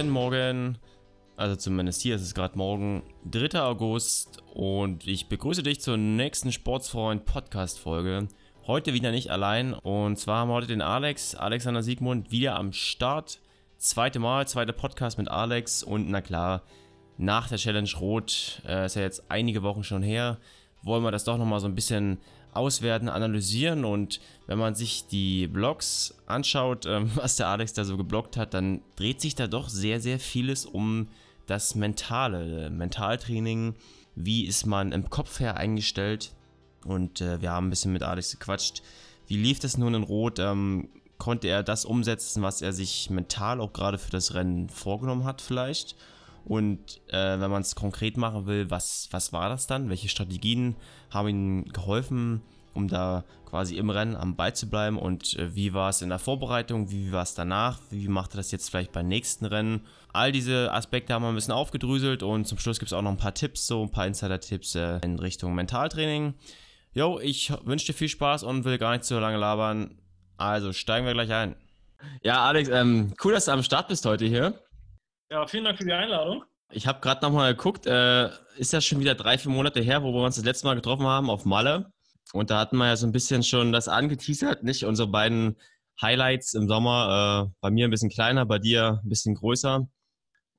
Guten Morgen, also zumindest hier ist es gerade morgen, 3. August und ich begrüße dich zur nächsten Sportsfreund Podcast Folge. Heute wieder nicht allein und zwar haben wir heute den Alex, Alexander Siegmund, wieder am Start. Zweite Mal, zweiter Podcast mit Alex und na klar, nach der Challenge Rot, äh, ist ja jetzt einige Wochen schon her, wollen wir das doch nochmal so ein bisschen auswerten, analysieren und wenn man sich die Blogs anschaut, ähm, was der Alex da so geblockt hat, dann dreht sich da doch sehr, sehr vieles um das Mentale, Mentaltraining, wie ist man im Kopf her eingestellt und äh, wir haben ein bisschen mit Alex gequatscht. Wie lief das nun in Rot? Ähm, konnte er das umsetzen, was er sich mental auch gerade für das Rennen vorgenommen hat vielleicht? Und äh, wenn man es konkret machen will, was, was war das dann? Welche Strategien haben ihm geholfen, um da quasi im Rennen am Ball zu bleiben? Und äh, wie war es in der Vorbereitung? Wie war es danach? Wie macht er das jetzt vielleicht beim nächsten Rennen? All diese Aspekte haben wir ein bisschen aufgedröselt und zum Schluss gibt es auch noch ein paar Tipps, so ein paar Insider-Tipps äh, in Richtung Mentaltraining. Jo, ich wünsche dir viel Spaß und will gar nicht zu lange labern. Also steigen wir gleich ein. Ja, Alex, ähm, cool, dass du am Start bist heute hier. Ja, vielen Dank für die Einladung. Ich habe gerade nochmal geguckt, äh, ist ja schon wieder drei, vier Monate her, wo wir uns das letzte Mal getroffen haben auf Malle. Und da hatten wir ja so ein bisschen schon das angeteasert, nicht? Unsere beiden Highlights im Sommer, äh, bei mir ein bisschen kleiner, bei dir ein bisschen größer.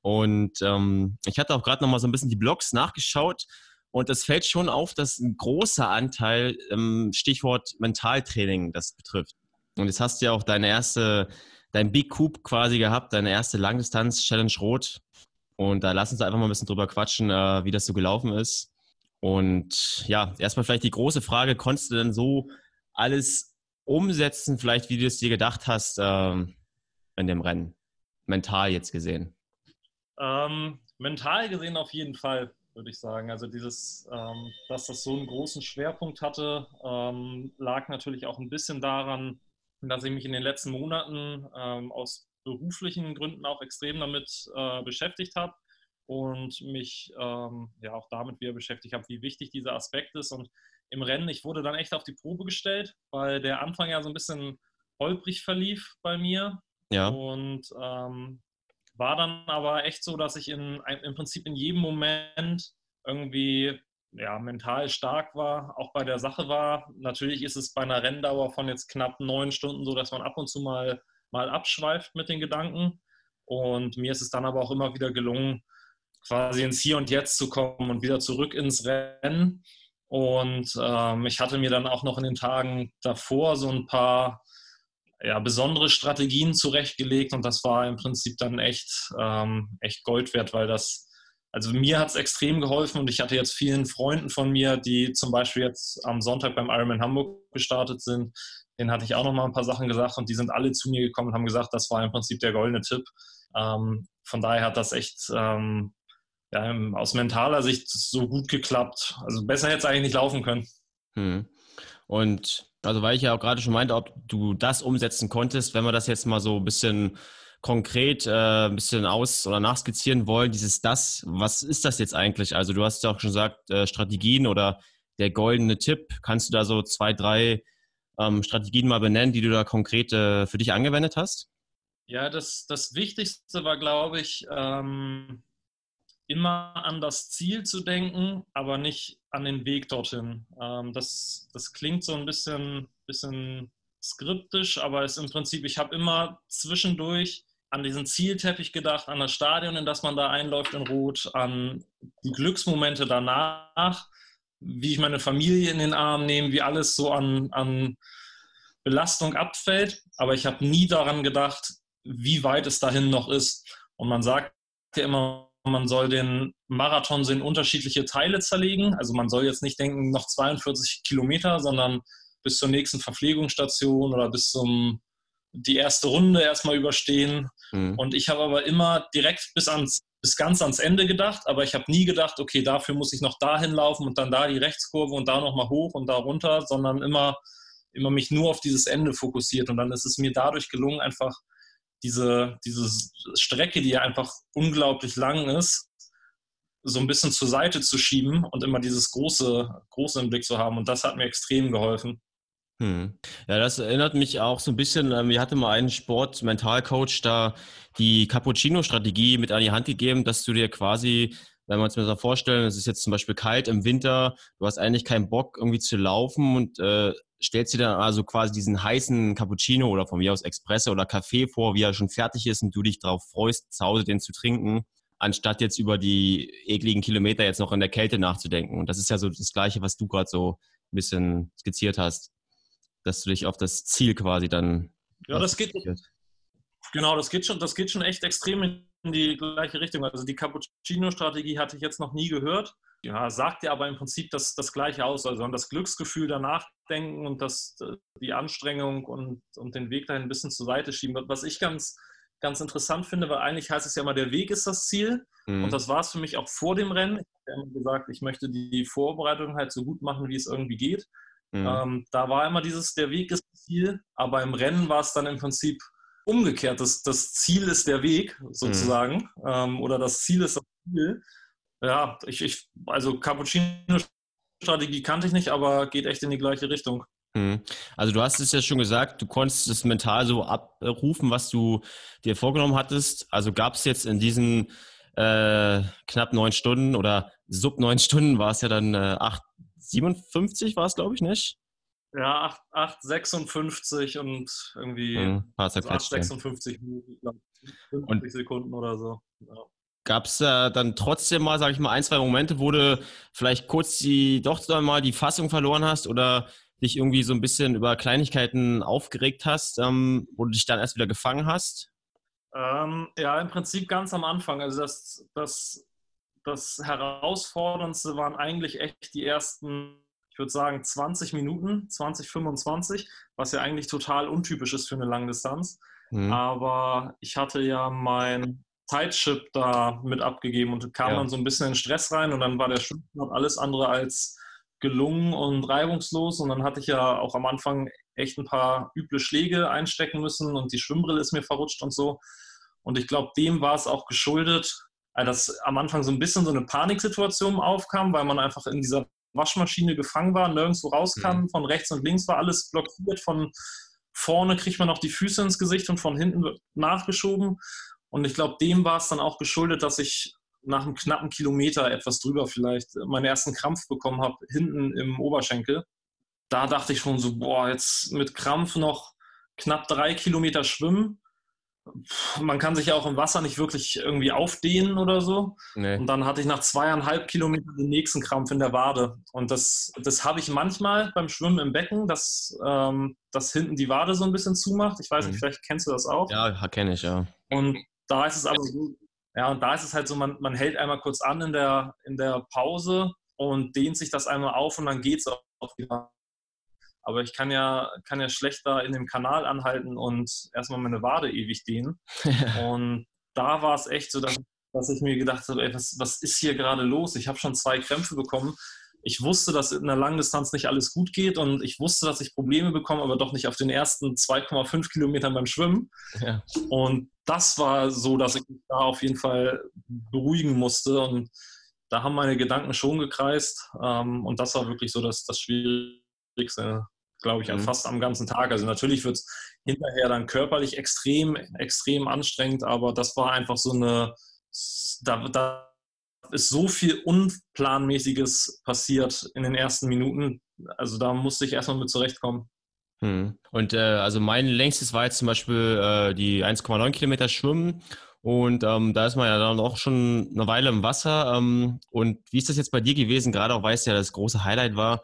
Und ähm, ich hatte auch gerade nochmal so ein bisschen die Blogs nachgeschaut und es fällt schon auf, dass ein großer Anteil ähm, Stichwort Mentaltraining das betrifft. Und jetzt hast du ja auch deine erste dein Big Coup quasi gehabt, deine erste Langdistanz-Challenge Rot. Und da lass uns einfach mal ein bisschen drüber quatschen, äh, wie das so gelaufen ist. Und ja, erstmal vielleicht die große Frage, konntest du denn so alles umsetzen, vielleicht wie du es dir gedacht hast äh, in dem Rennen? Mental jetzt gesehen. Ähm, mental gesehen auf jeden Fall, würde ich sagen. Also dieses, ähm, dass das so einen großen Schwerpunkt hatte, ähm, lag natürlich auch ein bisschen daran, dass ich mich in den letzten Monaten ähm, aus beruflichen Gründen auch extrem damit äh, beschäftigt habe und mich ähm, ja auch damit wieder beschäftigt habe, wie wichtig dieser Aspekt ist. Und im Rennen, ich wurde dann echt auf die Probe gestellt, weil der Anfang ja so ein bisschen holprig verlief bei mir. Ja. Und ähm, war dann aber echt so, dass ich in, im Prinzip in jedem Moment irgendwie ja, mental stark war, auch bei der Sache war. Natürlich ist es bei einer Renndauer von jetzt knapp neun Stunden so, dass man ab und zu mal, mal abschweift mit den Gedanken. Und mir ist es dann aber auch immer wieder gelungen, quasi ins Hier und Jetzt zu kommen und wieder zurück ins Rennen. Und ähm, ich hatte mir dann auch noch in den Tagen davor so ein paar ja, besondere Strategien zurechtgelegt und das war im Prinzip dann echt, ähm, echt Gold wert, weil das also mir hat es extrem geholfen und ich hatte jetzt vielen Freunden von mir, die zum Beispiel jetzt am Sonntag beim Ironman Hamburg gestartet sind, denen hatte ich auch noch mal ein paar Sachen gesagt und die sind alle zu mir gekommen und haben gesagt, das war im Prinzip der goldene Tipp. Ähm, von daher hat das echt ähm, ja, aus mentaler Sicht so gut geklappt. Also besser hätte es eigentlich nicht laufen können. Hm. Und also weil ich ja auch gerade schon meinte, ob du das umsetzen konntest, wenn wir das jetzt mal so ein bisschen konkret äh, ein bisschen aus- oder nachskizzieren wollen, dieses das, was ist das jetzt eigentlich? Also du hast ja auch schon gesagt, äh, Strategien oder der goldene Tipp. Kannst du da so zwei, drei ähm, Strategien mal benennen, die du da konkret äh, für dich angewendet hast? Ja, das, das Wichtigste war, glaube ich, ähm, immer an das Ziel zu denken, aber nicht an den Weg dorthin. Ähm, das, das klingt so ein bisschen, bisschen skriptisch, aber es ist im Prinzip, ich habe immer zwischendurch an diesen Zielteppich gedacht, an das Stadion, in das man da einläuft in Rot, an die Glücksmomente danach, wie ich meine Familie in den Arm nehme, wie alles so an, an Belastung abfällt. Aber ich habe nie daran gedacht, wie weit es dahin noch ist. Und man sagt ja immer, man soll den Marathon in unterschiedliche Teile zerlegen. Also man soll jetzt nicht denken, noch 42 Kilometer, sondern bis zur nächsten Verpflegungsstation oder bis zum die erste Runde erstmal überstehen. Mhm. Und ich habe aber immer direkt bis ans bis ganz ans Ende gedacht, aber ich habe nie gedacht, okay, dafür muss ich noch dahin laufen und dann da die Rechtskurve und da nochmal hoch und da runter, sondern immer, immer mich nur auf dieses Ende fokussiert. Und dann ist es mir dadurch gelungen, einfach diese, diese Strecke, die ja einfach unglaublich lang ist, so ein bisschen zur Seite zu schieben und immer dieses große, große im Blick zu haben. Und das hat mir extrem geholfen. Hm. Ja, das erinnert mich auch so ein bisschen, ähm, wir hatten mal einen Sport-Mentalcoach da die Cappuccino-Strategie mit an die Hand gegeben, dass du dir quasi, wenn wir uns so vorstellen, es ist jetzt zum Beispiel kalt im Winter, du hast eigentlich keinen Bock irgendwie zu laufen und äh, stellst dir dann also quasi diesen heißen Cappuccino oder von mir aus Espresso oder Kaffee vor, wie er schon fertig ist und du dich darauf freust, zu Hause den zu trinken, anstatt jetzt über die ekligen Kilometer jetzt noch in der Kälte nachzudenken. Und das ist ja so das Gleiche, was du gerade so ein bisschen skizziert hast dass du dich auf das Ziel quasi dann. Ja, das geht. Genau, das geht schon, das geht schon echt extrem in die gleiche Richtung. Also die Cappuccino-Strategie hatte ich jetzt noch nie gehört. Ja, sagt ja aber im Prinzip das, das Gleiche aus. Also an das Glücksgefühl danach denken und das, die Anstrengung und, und den Weg dahin ein bisschen zur Seite schieben. Was ich ganz, ganz interessant finde, weil eigentlich heißt es ja immer, der Weg ist das Ziel. Mhm. Und das war es für mich auch vor dem Rennen. Ich habe immer gesagt, ich möchte die Vorbereitung halt so gut machen, wie es irgendwie geht. Mhm. Ähm, da war immer dieses, der Weg ist das Ziel, aber im Rennen war es dann im Prinzip umgekehrt. Das, das Ziel ist der Weg sozusagen mhm. ähm, oder das Ziel ist das Ziel. Ja, ich, ich also Cappuccino-Strategie kannte ich nicht, aber geht echt in die gleiche Richtung. Mhm. Also du hast es ja schon gesagt, du konntest es mental so abrufen, was du dir vorgenommen hattest. Also gab es jetzt in diesen äh, knapp neun Stunden oder sub neun Stunden war es ja dann äh, acht 57 war es, glaube ich, nicht? Ja, 8,56 und irgendwie mhm, also 8,56 Minuten, 50 und Sekunden oder so. Ja. Gab es äh, dann trotzdem mal, sage ich mal, ein, zwei Momente, wo du vielleicht kurz die, doch mal die Fassung verloren hast oder dich irgendwie so ein bisschen über Kleinigkeiten aufgeregt hast, ähm, wo du dich dann erst wieder gefangen hast? Ähm, ja, im Prinzip ganz am Anfang. Also das, das das Herausforderndste waren eigentlich echt die ersten, ich würde sagen, 20 Minuten, 20, 25, was ja eigentlich total untypisch ist für eine Langdistanz. Mhm. Aber ich hatte ja mein Zeitchip da mit abgegeben und kam ja. dann so ein bisschen in Stress rein und dann war der Schwimmbad alles andere als gelungen und reibungslos und dann hatte ich ja auch am Anfang echt ein paar üble Schläge einstecken müssen und die Schwimmbrille ist mir verrutscht und so. Und ich glaube, dem war es auch geschuldet, dass am Anfang so ein bisschen so eine Paniksituation aufkam, weil man einfach in dieser Waschmaschine gefangen war, nirgendwo raus kann. Mhm. Von rechts und links war alles blockiert. Von vorne kriegt man noch die Füße ins Gesicht und von hinten nachgeschoben. Und ich glaube, dem war es dann auch geschuldet, dass ich nach einem knappen Kilometer, etwas drüber vielleicht, meinen ersten Krampf bekommen habe, hinten im Oberschenkel. Da dachte ich schon so, boah, jetzt mit Krampf noch knapp drei Kilometer schwimmen man kann sich ja auch im Wasser nicht wirklich irgendwie aufdehnen oder so. Nee. Und dann hatte ich nach zweieinhalb Kilometern den nächsten Krampf in der Wade. Und das, das habe ich manchmal beim Schwimmen im Becken, dass, ähm, dass hinten die Wade so ein bisschen zumacht. Ich weiß nicht, mhm. vielleicht kennst du das auch. Ja, kenne ich, ja. Und da ist es aber so, ja, und da ist es halt so, man, man hält einmal kurz an in der, in der Pause und dehnt sich das einmal auf und dann geht es auch wieder. Aber ich kann ja, kann ja schlechter in dem Kanal anhalten und erstmal meine Wade ewig dehnen. und da war es echt so, dass, dass ich mir gedacht habe, ey, was, was ist hier gerade los? Ich habe schon zwei Krämpfe bekommen. Ich wusste, dass in der Langdistanz nicht alles gut geht und ich wusste, dass ich Probleme bekomme, aber doch nicht auf den ersten 2,5 Kilometern beim Schwimmen. Ja. Und das war so, dass ich mich da auf jeden Fall beruhigen musste und da haben meine Gedanken schon gekreist ähm, und das war wirklich so das, das Schwierigste glaube ich, mhm. fast am ganzen Tag. Also natürlich wird es hinterher dann körperlich extrem, extrem anstrengend, aber das war einfach so eine, da, da ist so viel Unplanmäßiges passiert in den ersten Minuten. Also da musste ich erstmal mit zurechtkommen. Hm. Und äh, also mein längstes war jetzt zum Beispiel äh, die 1,9 Kilometer Schwimmen. Und ähm, da ist man ja dann auch schon eine Weile im Wasser. Ähm, und wie ist das jetzt bei dir gewesen? Gerade auch, weil es ja das große Highlight war.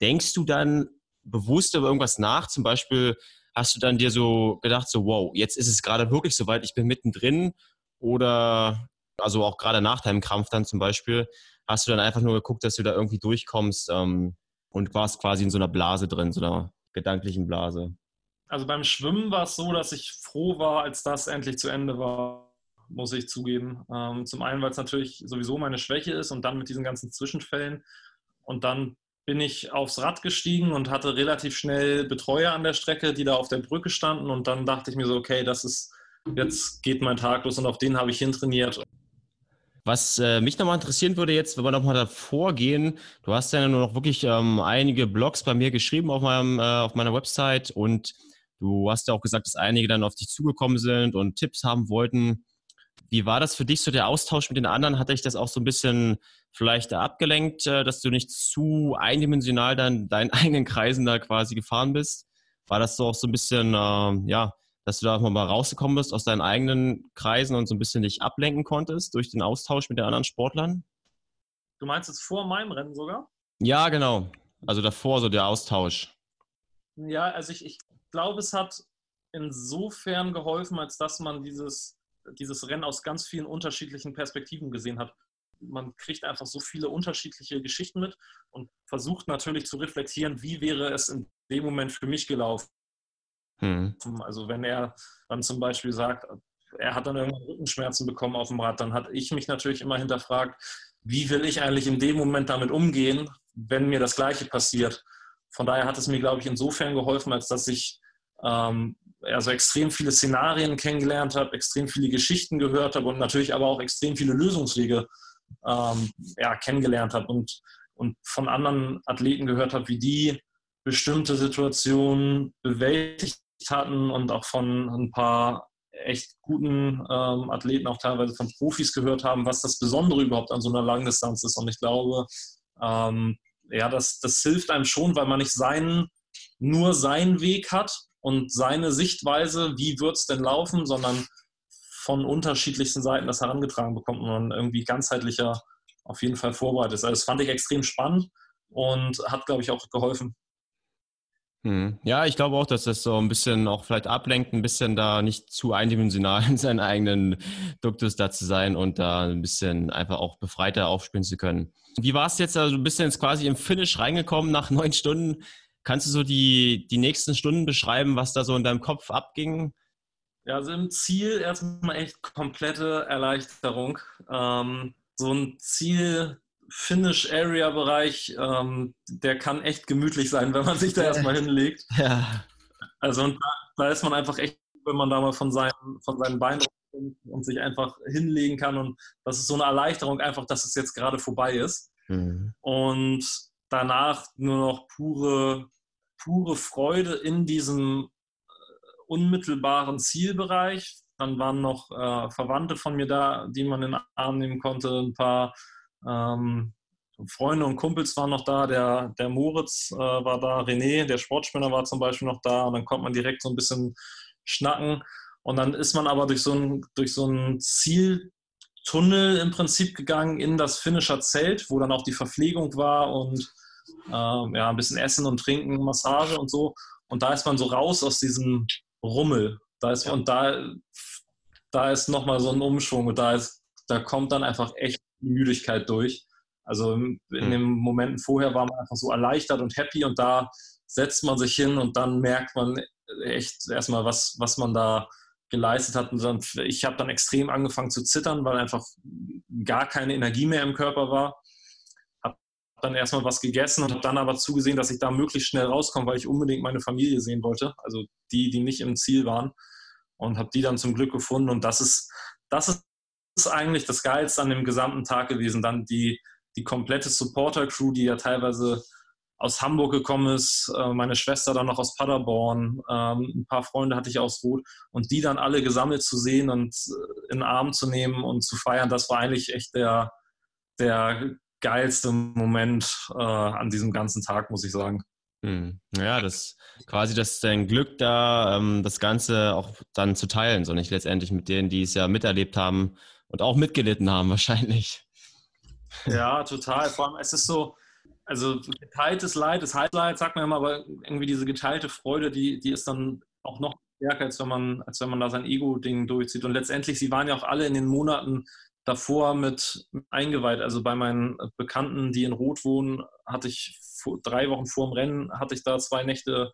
Denkst du dann bewusst über irgendwas nach? Zum Beispiel hast du dann dir so gedacht, so wow, jetzt ist es gerade wirklich soweit, ich bin mittendrin oder also auch gerade nach deinem Krampf dann zum Beispiel, hast du dann einfach nur geguckt, dass du da irgendwie durchkommst ähm, und warst quasi in so einer Blase drin, so einer gedanklichen Blase? Also beim Schwimmen war es so, dass ich froh war, als das endlich zu Ende war, muss ich zugeben. Ähm, zum einen, weil es natürlich sowieso meine Schwäche ist und dann mit diesen ganzen Zwischenfällen und dann bin ich aufs Rad gestiegen und hatte relativ schnell Betreuer an der Strecke, die da auf der Brücke standen. Und dann dachte ich mir so, okay, das ist, jetzt geht mein Tag los und auf den habe ich hin trainiert. Was äh, mich nochmal interessieren würde jetzt, wenn wir nochmal davor gehen, du hast ja nur noch wirklich ähm, einige Blogs bei mir geschrieben auf, meinem, äh, auf meiner Website und du hast ja auch gesagt, dass einige dann auf dich zugekommen sind und Tipps haben wollten. Wie war das für dich so der Austausch mit den anderen? Hatte ich das auch so ein bisschen vielleicht abgelenkt, äh, dass du nicht zu eindimensional dann deinen eigenen Kreisen da quasi gefahren bist? War das so auch so ein bisschen, äh, ja, dass du da mal rausgekommen bist aus deinen eigenen Kreisen und so ein bisschen dich ablenken konntest durch den Austausch mit den anderen Sportlern? Du meinst jetzt vor meinem Rennen sogar? Ja, genau. Also davor so der Austausch. Ja, also ich, ich glaube, es hat insofern geholfen, als dass man dieses, dieses Rennen aus ganz vielen unterschiedlichen Perspektiven gesehen hat. Man kriegt einfach so viele unterschiedliche Geschichten mit und versucht natürlich zu reflektieren, wie wäre es in dem Moment für mich gelaufen. Hm. Also wenn er dann zum Beispiel sagt, er hat dann irgendwann Rückenschmerzen bekommen auf dem Rad, dann hat ich mich natürlich immer hinterfragt, wie will ich eigentlich in dem Moment damit umgehen, wenn mir das Gleiche passiert. Von daher hat es mir, glaube ich, insofern geholfen, als dass ich ähm, also extrem viele Szenarien kennengelernt habe, extrem viele Geschichten gehört habe und natürlich aber auch extrem viele Lösungswege ähm, ja, kennengelernt habe und, und von anderen Athleten gehört habe, wie die bestimmte Situationen bewältigt hatten und auch von ein paar echt guten ähm, Athleten, auch teilweise von Profis gehört haben, was das Besondere überhaupt an so einer Langdistanz ist. Und ich glaube, ähm, ja, das, das hilft einem schon, weil man nicht seinen, nur seinen Weg hat und seine Sichtweise, wie wird es denn laufen, sondern von unterschiedlichsten Seiten das herangetragen bekommt und man irgendwie ganzheitlicher auf jeden Fall vorbereitet ist. Also das fand ich extrem spannend und hat, glaube ich, auch geholfen. Hm. Ja, ich glaube auch, dass das so ein bisschen auch vielleicht ablenkt, ein bisschen da nicht zu eindimensional in seinen eigenen Duktus da zu sein und da ein bisschen einfach auch befreiter aufspielen zu können. Wie war es jetzt? Also du bist jetzt quasi im Finish reingekommen nach neun Stunden. Kannst du so die, die nächsten Stunden beschreiben, was da so in deinem Kopf abging? Ja, also im Ziel erstmal echt komplette Erleichterung. Ähm, so ein Ziel Finish-Area-Bereich, ähm, der kann echt gemütlich sein, wenn man sich da erstmal hinlegt. Ja. Also da, da, ist man einfach echt, wenn man da mal von seinen, von seinen Beinen und sich einfach hinlegen kann. Und das ist so eine Erleichterung einfach, dass es jetzt gerade vorbei ist. Mhm. Und danach nur noch pure, pure Freude in diesem äh, unmittelbaren Zielbereich. Dann waren noch äh, Verwandte von mir da, die man in den Arm nehmen konnte, ein paar ähm, Freunde und Kumpels waren noch da, der, der Moritz äh, war da, René, der Sportspinner war zum Beispiel noch da und dann konnte man direkt so ein bisschen schnacken. Und dann ist man aber durch so ein, durch so ein Zieltunnel im Prinzip gegangen in das Finisher Zelt, wo dann auch die Verpflegung war und äh, ja, ein bisschen Essen und Trinken, Massage und so. Und da ist man so raus aus diesem Rummel. Da ist, ja. Und da, da ist nochmal so ein Umschwung und da, ist, da kommt dann einfach echt Müdigkeit durch. Also in hm. den Momenten vorher war man einfach so erleichtert und happy und da setzt man sich hin und dann merkt man echt erstmal, was, was man da geleistet hat. Und dann, ich habe dann extrem angefangen zu zittern, weil einfach gar keine Energie mehr im Körper war. Dann erstmal was gegessen und habe dann aber zugesehen, dass ich da möglichst schnell rauskomme, weil ich unbedingt meine Familie sehen wollte. Also die, die nicht im Ziel waren. Und habe die dann zum Glück gefunden. Und das ist, das ist ist eigentlich das Geilste an dem gesamten Tag gewesen. Dann die, die komplette Supporter-Crew, die ja teilweise aus Hamburg gekommen ist, äh, meine Schwester dann noch aus Paderborn, ähm, ein paar Freunde hatte ich aus Rot und die dann alle gesammelt zu sehen und äh, in den Arm zu nehmen und zu feiern, das war eigentlich echt der, der geilste Moment äh, an diesem ganzen Tag, muss ich sagen. Hm. Ja, das quasi das dein Glück da, ähm, das Ganze auch dann zu teilen, so nicht letztendlich mit denen, die es ja miterlebt haben und auch mitgelitten haben wahrscheinlich. Ja, total. Vor allem, es ist so, also geteiltes Leid, das Highlight, sagt man immer, aber irgendwie diese geteilte Freude, die, die ist dann auch noch stärker, als wenn man, als wenn man da sein Ego-Ding durchzieht. Und letztendlich, sie waren ja auch alle in den Monaten davor mit eingeweiht. Also bei meinen Bekannten, die in Rot wohnen, hatte ich vor, drei Wochen vor dem Rennen, hatte ich da zwei Nächte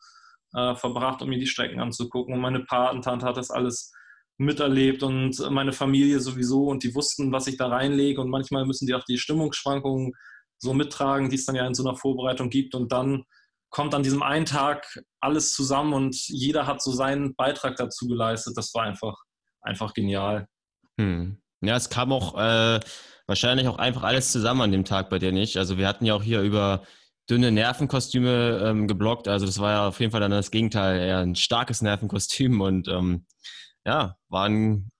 äh, verbracht, um mir die Strecken anzugucken. Und meine Patentante hat das alles miterlebt und meine Familie sowieso und die wussten, was ich da reinlege und manchmal müssen die auch die Stimmungsschwankungen so mittragen, die es dann ja in so einer Vorbereitung gibt und dann kommt an diesem einen Tag alles zusammen und jeder hat so seinen Beitrag dazu geleistet. Das war einfach, einfach genial. Hm. Ja, es kam auch, äh, wahrscheinlich auch einfach alles zusammen an dem Tag bei dir nicht. Also wir hatten ja auch hier über dünne Nervenkostüme ähm, geblockt. Also das war ja auf jeden Fall dann das Gegenteil, eher ein starkes Nervenkostüm und ähm, ja, war ein,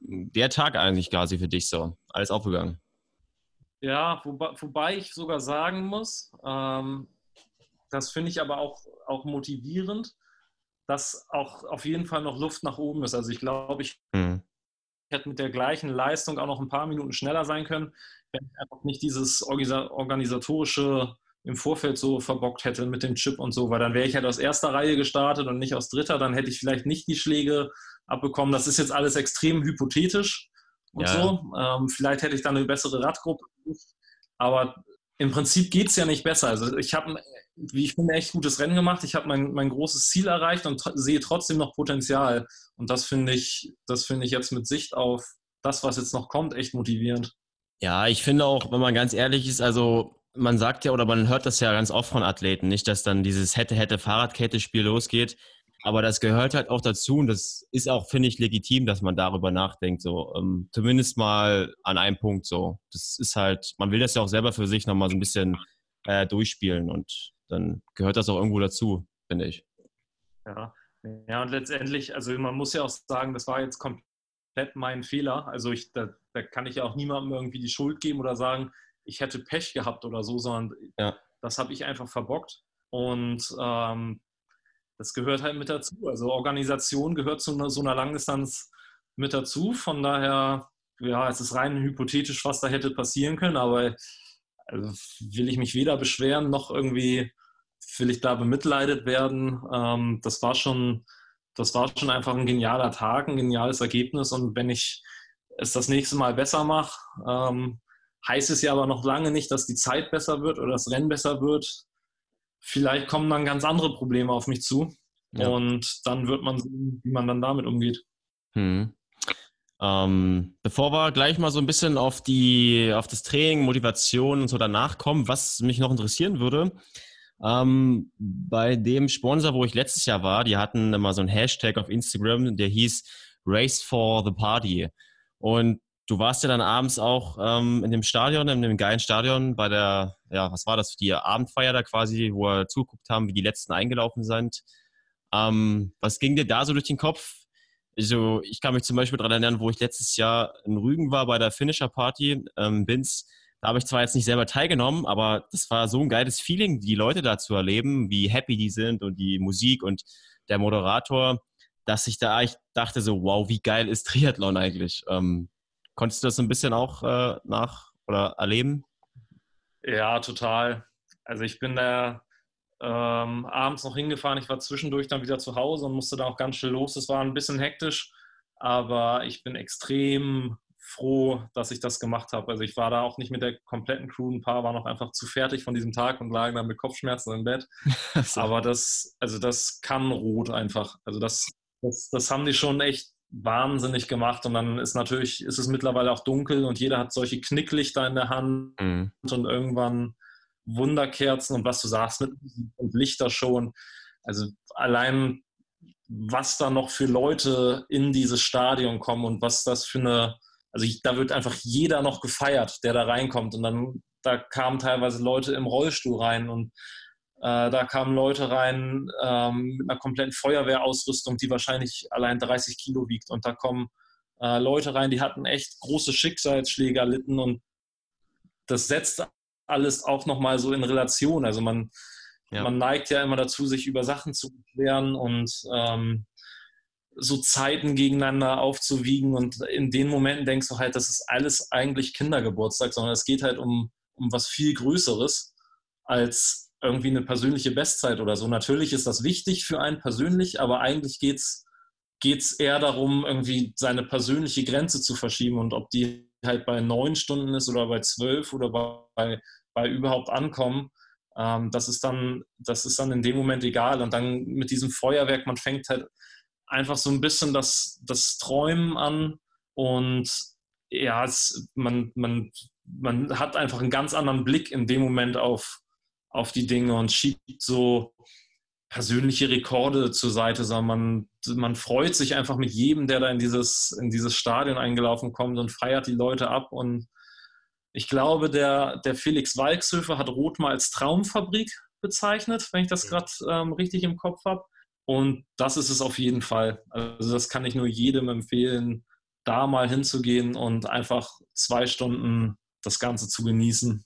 der Tag eigentlich quasi für dich so. Alles aufgegangen. Ja, wobei, wobei ich sogar sagen muss, ähm, das finde ich aber auch, auch motivierend, dass auch auf jeden Fall noch Luft nach oben ist. Also ich glaube, ich mhm. Hätte mit der gleichen Leistung auch noch ein paar Minuten schneller sein können, wenn ich einfach nicht dieses organisatorische im Vorfeld so verbockt hätte mit dem Chip und so, weil dann wäre ich halt aus erster Reihe gestartet und nicht aus dritter, dann hätte ich vielleicht nicht die Schläge abbekommen. Das ist jetzt alles extrem hypothetisch und ja. so. Ähm, vielleicht hätte ich dann eine bessere Radgruppe, aber im Prinzip geht es ja nicht besser. Also ich habe, wie ich finde, echt gutes Rennen gemacht. Ich habe mein, mein großes Ziel erreicht und sehe trotzdem noch Potenzial. Und das finde ich, das finde ich jetzt mit Sicht auf das, was jetzt noch kommt, echt motivierend. Ja, ich finde auch, wenn man ganz ehrlich ist, also man sagt ja oder man hört das ja ganz oft von Athleten, nicht, dass dann dieses hätte, hätte Fahrradkette-Spiel losgeht. Aber das gehört halt auch dazu und das ist auch, finde ich, legitim, dass man darüber nachdenkt. So, ähm, zumindest mal an einem Punkt so. Das ist halt, man will das ja auch selber für sich nochmal so ein bisschen äh, durchspielen und dann gehört das auch irgendwo dazu, finde ich. Ja. ja, und letztendlich, also man muss ja auch sagen, das war jetzt komplett mein Fehler. Also ich, da, da kann ich ja auch niemandem irgendwie die Schuld geben oder sagen, ich hätte Pech gehabt oder so, sondern ja. das habe ich einfach verbockt. Und ähm, das gehört halt mit dazu. Also Organisation gehört zu einer, so einer Langdistanz mit dazu. Von daher, ja, es ist rein hypothetisch, was da hätte passieren können, aber also will ich mich weder beschweren noch irgendwie will ich da bemitleidet werden. Ähm, das war schon, das war schon einfach ein genialer Tag, ein geniales Ergebnis. Und wenn ich es das nächste Mal besser mache, ähm, heißt es ja aber noch lange nicht, dass die Zeit besser wird oder das Rennen besser wird. Vielleicht kommen dann ganz andere Probleme auf mich zu. Ja. Und dann wird man sehen, wie man dann damit umgeht. Hm. Ähm, bevor wir gleich mal so ein bisschen auf die, auf das Training, Motivation und so danach kommen, was mich noch interessieren würde, ähm, bei dem Sponsor, wo ich letztes Jahr war, die hatten immer so einen Hashtag auf Instagram, der hieß Race for the Party. Und du warst ja dann abends auch ähm, in dem Stadion, in dem geilen Stadion bei der, ja, was war das, die Abendfeier da quasi, wo wir zugeguckt haben, wie die letzten eingelaufen sind. Ähm, was ging dir da so durch den Kopf? Also, ich kann mich zum Beispiel daran erinnern, wo ich letztes Jahr in Rügen war bei der Finisher Party, ähm, Binz. Da habe ich zwar jetzt nicht selber teilgenommen, aber das war so ein geiles Feeling, die Leute da zu erleben, wie happy die sind und die Musik und der Moderator, dass ich da echt dachte so, wow, wie geil ist Triathlon eigentlich? Ähm, konntest du das ein bisschen auch äh, nach oder erleben? Ja, total. Also ich bin da ähm, abends noch hingefahren. Ich war zwischendurch dann wieder zu Hause und musste da auch ganz schnell los. Es war ein bisschen hektisch, aber ich bin extrem froh, dass ich das gemacht habe. Also ich war da auch nicht mit der kompletten Crew. Ein paar waren auch einfach zu fertig von diesem Tag und lagen dann mit Kopfschmerzen im Bett. so. Aber das, also das kann rot einfach. Also das, das, das haben die schon echt wahnsinnig gemacht. Und dann ist natürlich, ist es mittlerweile auch dunkel und jeder hat solche Knicklichter in der Hand mhm. und irgendwann Wunderkerzen und was du sagst mit und Lichtershow. Und also allein, was da noch für Leute in dieses Stadion kommen und was das für eine, also ich, da wird einfach jeder noch gefeiert, der da reinkommt. Und dann, da kamen teilweise Leute im Rollstuhl rein und äh, da kamen Leute rein ähm, mit einer kompletten Feuerwehrausrüstung, die wahrscheinlich allein 30 Kilo wiegt. Und da kommen äh, Leute rein, die hatten echt große Schicksalsschläge erlitten und das setzt alles auch nochmal so in Relation. Also man, ja. man neigt ja immer dazu, sich über Sachen zu beschweren und ähm, so Zeiten gegeneinander aufzuwiegen. Und in den Momenten denkst du halt, das ist alles eigentlich Kindergeburtstag, sondern es geht halt um, um was viel Größeres als irgendwie eine persönliche Bestzeit oder so. Natürlich ist das wichtig für einen persönlich, aber eigentlich geht es eher darum, irgendwie seine persönliche Grenze zu verschieben und ob die halt bei neun Stunden ist oder bei zwölf oder bei, bei überhaupt ankommen, ähm, das, ist dann, das ist dann in dem Moment egal. Und dann mit diesem Feuerwerk, man fängt halt einfach so ein bisschen das, das Träumen an. Und ja, es, man, man, man hat einfach einen ganz anderen Blick in dem Moment auf, auf die Dinge und schiebt so persönliche Rekorde zur Seite, sondern man, man freut sich einfach mit jedem, der da in dieses, in dieses Stadion eingelaufen kommt und feiert die Leute ab. Und Ich glaube, der, der Felix Walkshöfer hat Rot mal als Traumfabrik bezeichnet, wenn ich das gerade ähm, richtig im Kopf habe. Und das ist es auf jeden Fall. Also das kann ich nur jedem empfehlen, da mal hinzugehen und einfach zwei Stunden das Ganze zu genießen.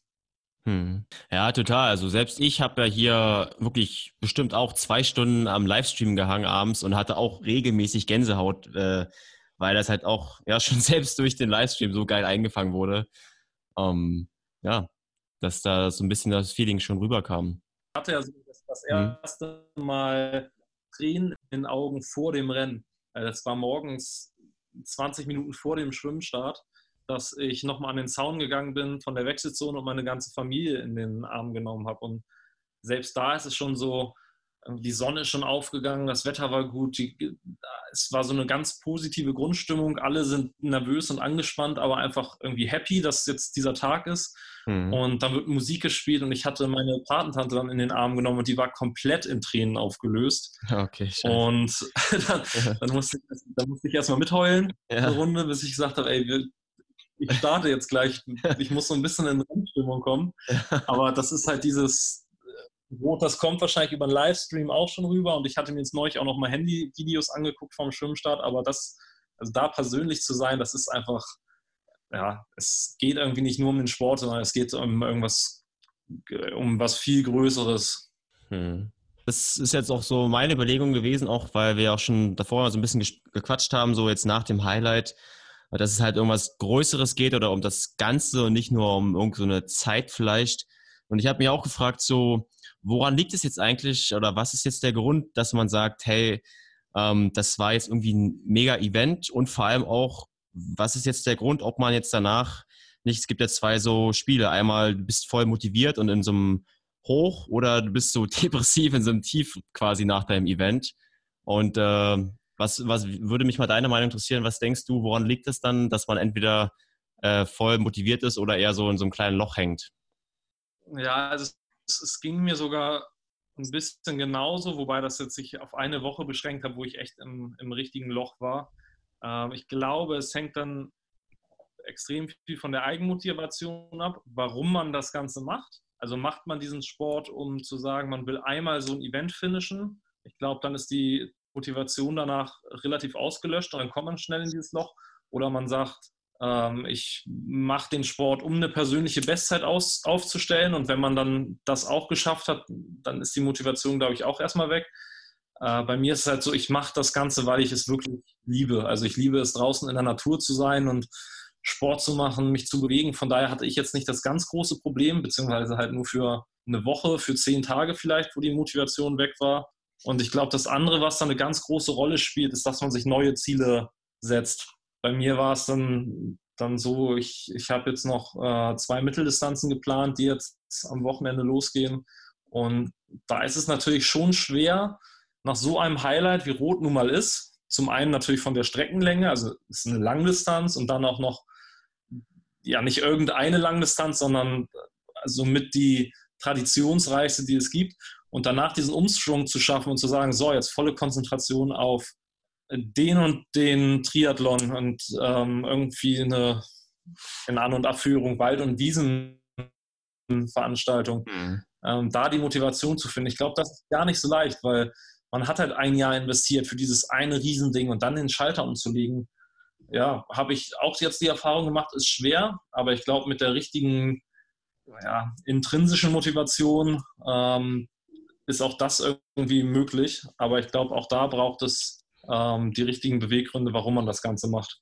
Hm. Ja, total. Also selbst ich habe ja hier wirklich bestimmt auch zwei Stunden am Livestream gehangen abends und hatte auch regelmäßig Gänsehaut, äh, weil das halt auch ja schon selbst durch den Livestream so geil eingefangen wurde. Ähm, ja, dass da so ein bisschen das Feeling schon rüberkam. Ich hatte ja so das, das hm. erste Mal Tränen in den Augen vor dem Rennen. Äh, das war morgens 20 Minuten vor dem Schwimmstart, dass ich nochmal an den Zaun gegangen bin von der Wechselzone und meine ganze Familie in den Arm genommen habe. Und selbst da ist es schon so, die Sonne ist schon aufgegangen, das Wetter war gut, die, es war so eine ganz positive Grundstimmung. Alle sind nervös und angespannt, aber einfach irgendwie happy, dass jetzt dieser Tag ist. Mhm. Und dann wird Musik gespielt und ich hatte meine Patentante dann in den Arm genommen und die war komplett in Tränen aufgelöst. Okay, scheiße. Und dann, dann, musste ich, dann musste ich erstmal mitheulen, ja. eine Runde, bis ich gesagt habe, ey, ich starte jetzt gleich, ich muss so ein bisschen in Rennstimmung kommen. Aber das ist halt dieses, das kommt wahrscheinlich über einen Livestream auch schon rüber und ich hatte mir jetzt neulich auch noch mal Handy-Videos angeguckt vom Schwimmstart, aber das, also da persönlich zu sein, das ist einfach, ja, es geht irgendwie nicht nur um den Sport, sondern es geht um irgendwas, um was viel Größeres. Hm. Das ist jetzt auch so meine Überlegung gewesen, auch weil wir auch schon davor so ein bisschen gequatscht haben, so jetzt nach dem Highlight, dass es halt irgendwas Größeres geht oder um das Ganze und nicht nur um irgendeine Zeit vielleicht. Und ich habe mich auch gefragt, so, woran liegt es jetzt eigentlich oder was ist jetzt der Grund, dass man sagt, hey, ähm, das war jetzt irgendwie ein Mega-Event und vor allem auch, was ist jetzt der Grund, ob man jetzt danach nicht, es gibt ja zwei so Spiele, einmal du bist voll motiviert und in so einem Hoch oder du bist so depressiv in so einem Tief quasi nach deinem Event. Und äh, was, was würde mich mal deine Meinung interessieren? Was denkst du, woran liegt es dann, dass man entweder äh, voll motiviert ist oder eher so in so einem kleinen Loch hängt? Ja, also es ging mir sogar ein bisschen genauso, wobei das jetzt sich auf eine Woche beschränkt hat, wo ich echt im, im richtigen Loch war. Ähm, ich glaube, es hängt dann extrem viel von der Eigenmotivation ab, warum man das Ganze macht. Also macht man diesen Sport, um zu sagen, man will einmal so ein Event finishen. Ich glaube, dann ist die Motivation danach relativ ausgelöscht und dann kommt man schnell in dieses Loch. Oder man sagt, ich mache den Sport, um eine persönliche Bestzeit aus, aufzustellen. Und wenn man dann das auch geschafft hat, dann ist die Motivation, glaube ich, auch erstmal weg. Äh, bei mir ist es halt so, ich mache das Ganze, weil ich es wirklich liebe. Also ich liebe es, draußen in der Natur zu sein und Sport zu machen, mich zu bewegen. Von daher hatte ich jetzt nicht das ganz große Problem, beziehungsweise halt nur für eine Woche, für zehn Tage vielleicht, wo die Motivation weg war. Und ich glaube, das andere, was da eine ganz große Rolle spielt, ist, dass man sich neue Ziele setzt bei mir war es dann, dann so, ich, ich habe jetzt noch äh, zwei Mitteldistanzen geplant, die jetzt am Wochenende losgehen. Und da ist es natürlich schon schwer, nach so einem Highlight, wie Rot nun mal ist, zum einen natürlich von der Streckenlänge, also es ist eine Langdistanz und dann auch noch, ja, nicht irgendeine Langdistanz, sondern also mit die traditionsreichste, die es gibt. Und danach diesen Umschwung zu schaffen und zu sagen, so, jetzt volle Konzentration auf den und den Triathlon und ähm, irgendwie eine in An- und Abführung Wald- und Wiesenveranstaltung, mhm. ähm, da die Motivation zu finden. Ich glaube, das ist gar nicht so leicht, weil man hat halt ein Jahr investiert für dieses eine Riesending und dann den Schalter umzulegen. Ja, habe ich auch jetzt die Erfahrung gemacht, ist schwer, aber ich glaube, mit der richtigen ja, intrinsischen Motivation ähm, ist auch das irgendwie möglich. Aber ich glaube, auch da braucht es ähm, die richtigen Beweggründe, warum man das Ganze macht.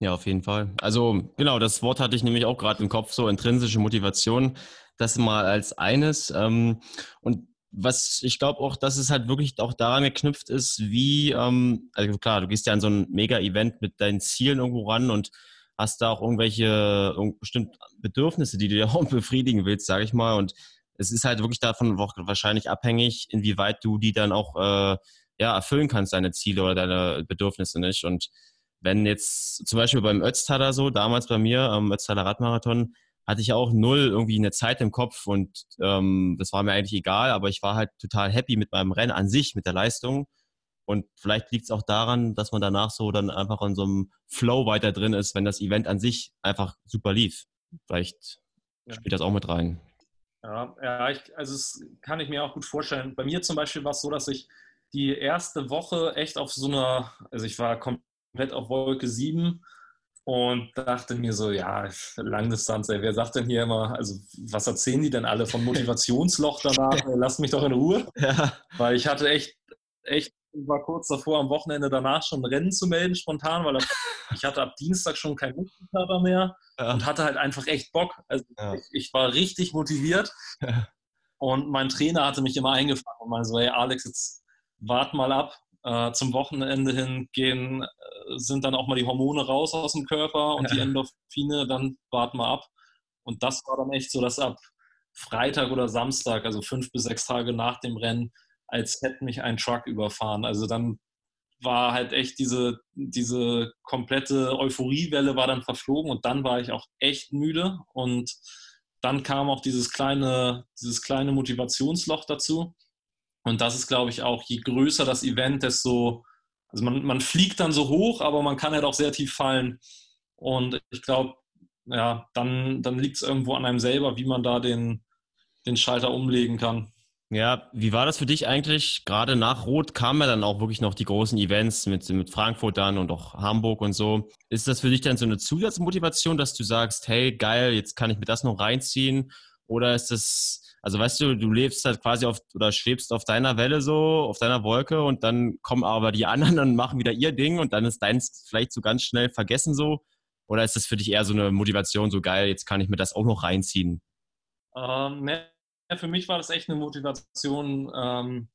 Ja, auf jeden Fall. Also genau, das Wort hatte ich nämlich auch gerade im Kopf, so intrinsische Motivation. Das mal als eines. Ähm, und was ich glaube auch, dass es halt wirklich auch daran geknüpft ist, wie, ähm, also klar, du gehst ja an so ein Mega-Event mit deinen Zielen irgendwo ran und hast da auch irgendwelche bestimmt Bedürfnisse, die du dir auch befriedigen willst, sage ich mal. Und es ist halt wirklich davon wahrscheinlich abhängig, inwieweit du die dann auch äh, ja, erfüllen kannst, deine Ziele oder deine Bedürfnisse nicht. Und wenn jetzt zum Beispiel beim Ötztaler so, damals bei mir am Ötztaler Radmarathon, hatte ich auch null irgendwie eine Zeit im Kopf und ähm, das war mir eigentlich egal, aber ich war halt total happy mit meinem Rennen an sich, mit der Leistung. Und vielleicht liegt es auch daran, dass man danach so dann einfach in so einem Flow weiter drin ist, wenn das Event an sich einfach super lief. Vielleicht ja. spielt das auch mit rein. Ja, ja ich, also das kann ich mir auch gut vorstellen. Bei mir zum Beispiel war es so, dass ich die erste Woche echt auf so einer, also ich war komplett auf Wolke 7 und dachte mir so, ja, Langdistanz, ey, wer sagt denn hier immer, also was erzählen die denn alle vom Motivationsloch danach? Lasst mich doch in Ruhe. Ja. Weil ich hatte echt, echt, war kurz davor am Wochenende danach schon ein Rennen zu melden, spontan, weil ich hatte ab Dienstag schon keinen Muskelkater mehr ja. und hatte halt einfach echt Bock. Also ja. ich, ich, war richtig motiviert. Und mein Trainer hatte mich immer eingefangen und meinte so, hey Alex, jetzt wart mal ab, äh, zum Wochenende hin gehen, äh, sind dann auch mal die Hormone raus aus dem Körper und ja. die Endorphine, dann warten wir ab. Und das war dann echt so, dass ab Freitag oder Samstag, also fünf bis sechs Tage nach dem Rennen, als hätte mich ein Truck überfahren. Also dann war halt echt diese, diese komplette Euphoriewelle war dann verflogen und dann war ich auch echt müde und dann kam auch dieses kleine, dieses kleine Motivationsloch dazu. Und das ist, glaube ich, auch, je größer das Event, desto, also man, man fliegt dann so hoch, aber man kann halt auch sehr tief fallen. Und ich glaube, ja, dann, dann liegt es irgendwo an einem selber, wie man da den, den Schalter umlegen kann. Ja, wie war das für dich eigentlich? Gerade nach Rot kamen ja dann auch wirklich noch die großen Events mit, mit Frankfurt dann und auch Hamburg und so. Ist das für dich dann so eine Zusatzmotivation, dass du sagst, hey, geil, jetzt kann ich mir das noch reinziehen? Oder ist das, also weißt du, du lebst halt quasi auf oder schwebst auf deiner Welle so, auf deiner Wolke und dann kommen aber die anderen und machen wieder ihr Ding und dann ist deins vielleicht so ganz schnell vergessen so? Oder ist das für dich eher so eine Motivation, so geil, jetzt kann ich mir das auch noch reinziehen? Ähm, ne, für mich war das echt eine Motivation, ähm,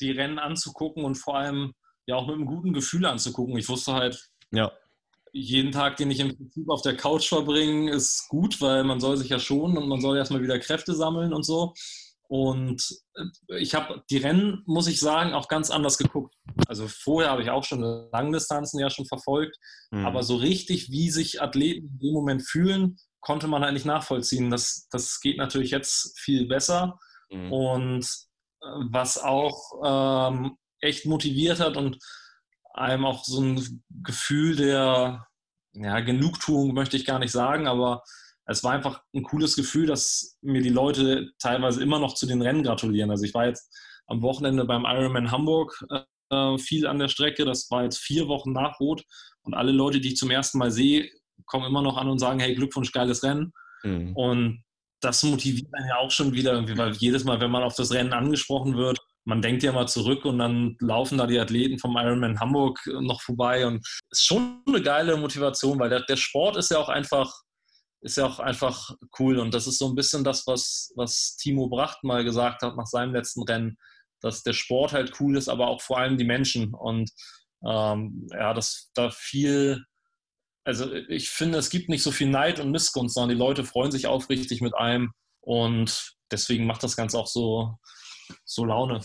die Rennen anzugucken und vor allem ja auch mit einem guten Gefühl anzugucken. Ich wusste halt, ja jeden Tag, den ich im Prinzip auf der Couch verbringe, ist gut, weil man soll sich ja schonen und man soll erstmal wieder Kräfte sammeln und so. Und äh, ich habe die Rennen, muss ich sagen, auch ganz anders geguckt. Also vorher habe ich auch schon Langdistanzen ja schon verfolgt, mhm. aber so richtig, wie sich Athleten in dem Moment fühlen, konnte man halt nicht nachvollziehen. Das, das geht natürlich jetzt viel besser. Mhm. Und äh, was auch ähm, echt motiviert hat und einem auch so ein Gefühl der ja, Genugtuung, möchte ich gar nicht sagen, aber es war einfach ein cooles Gefühl, dass mir die Leute teilweise immer noch zu den Rennen gratulieren. Also ich war jetzt am Wochenende beim Ironman Hamburg äh, viel an der Strecke. Das war jetzt vier Wochen nach Rot und alle Leute, die ich zum ersten Mal sehe, kommen immer noch an und sagen, hey, Glückwunsch, geiles Rennen. Mhm. Und das motiviert einen ja auch schon wieder, weil jedes Mal, wenn man auf das Rennen angesprochen wird, man denkt ja mal zurück und dann laufen da die Athleten vom Ironman Hamburg noch vorbei und ist schon eine geile Motivation, weil der, der Sport ist ja auch einfach ist ja auch einfach cool und das ist so ein bisschen das, was, was Timo Bracht mal gesagt hat nach seinem letzten Rennen, dass der Sport halt cool ist, aber auch vor allem die Menschen und ähm, ja, dass da viel, also ich finde, es gibt nicht so viel Neid und Missgunst, sondern die Leute freuen sich aufrichtig mit einem und deswegen macht das Ganze auch so, so Laune.